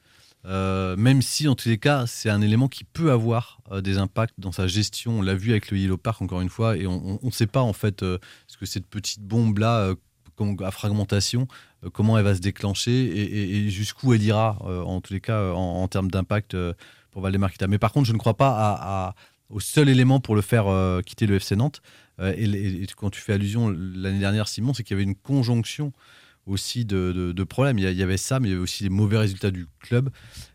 Euh, même si, en tous les cas, c'est un élément qui peut avoir des impacts dans sa gestion. On l'a vu avec le Yellow Park, encore une fois, et on ne sait pas, en fait, ce que cette petite bombe-là, à fragmentation, comment elle va se déclencher et, jusqu'où elle ira, en tous les cas, en, termes d'impact pour Valdemar Kita. Mais par contre, je ne crois pas au seul élément pour le faire quitter le FC Nantes. Euh, et, quand tu fais allusion l'année dernière, Simon, c'est qu'il y avait une conjonction aussi de, problèmes. Il y, avait ça, mais il y avait aussi les mauvais résultats du club.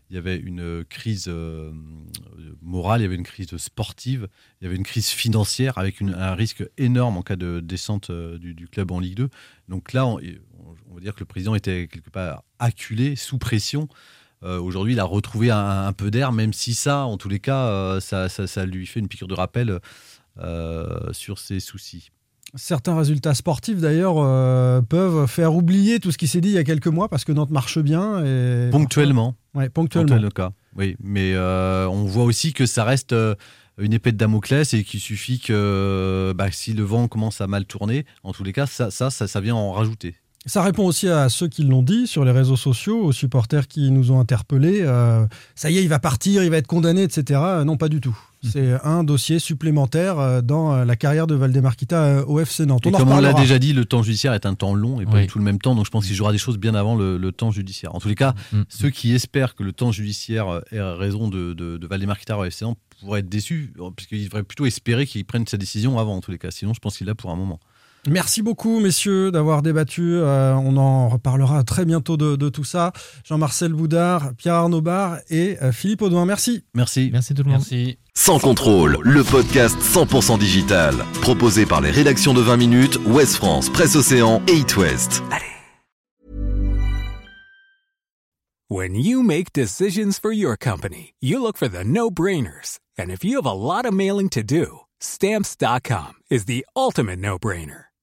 Il y avait une crise euh, morale, il y avait une crise sportive, il y avait une crise financière avec un risque énorme en cas de descente euh, du, club en Ligue 2. Donc là, on, va dire que le président était quelque part acculé, sous pression. Aujourd'hui, il a retrouvé un, peu d'air, même si ça, en tous les cas, ça, lui fait une piqûre de rappel sur ses soucis. Certains résultats sportifs, d'ailleurs, euh, peuvent faire oublier tout ce qui s'est dit il y a quelques mois parce que Nantes marche bien. Et... Ponctuellement. Ouais, ponctuellement. Ponctuel cas. Oui, mais euh, on voit aussi que ça reste euh, une épée de Damoclès et qu'il suffit que bah, si le vent commence à mal tourner, en tous les cas, ça, ça, ça, ça vient en rajouter. Ça répond aussi à ceux qui l'ont dit sur les réseaux sociaux, aux supporters qui nous ont interpellés. euh, ça y est, il va partir, il va être condamné, etc. Euh, Non, pas du tout. Mmh. C'est un dossier supplémentaire euh, dans la carrière de Valdemar Kita euh, au FC Nantes. Et en comme on l'a déjà dit, le temps judiciaire est un temps long et pas Oui. du tout le même temps, donc je pense qu'il jouera des choses bien avant le, le temps judiciaire. En tous les cas, Mm. ceux qui espèrent que le temps judiciaire ait raison de, de, de Valdemar Kita au FC Nantes pourraient être déçus, puisqu'ils devraient plutôt espérer qu'il prenne sa décision avant, en tous les cas. Sinon, je pense qu'il l'a pour un moment. Merci beaucoup, messieurs, d'avoir débattu. Euh, on en reparlera très bientôt de, de tout ça. Jean-Marcel Boudard, Pierre Arnaud Bar et euh, Philippe Audouin. Merci. Merci. Merci tout le monde. Merci. Sans contrôle, le podcast 100% digital. Proposé par les rédactions de 20 minutes, Ouest France, Presse Océan et It West. When you make decisions for your company, you look for the no brainers. And if you have a lot of mailing to do, stamps.com is the ultimate no brainer.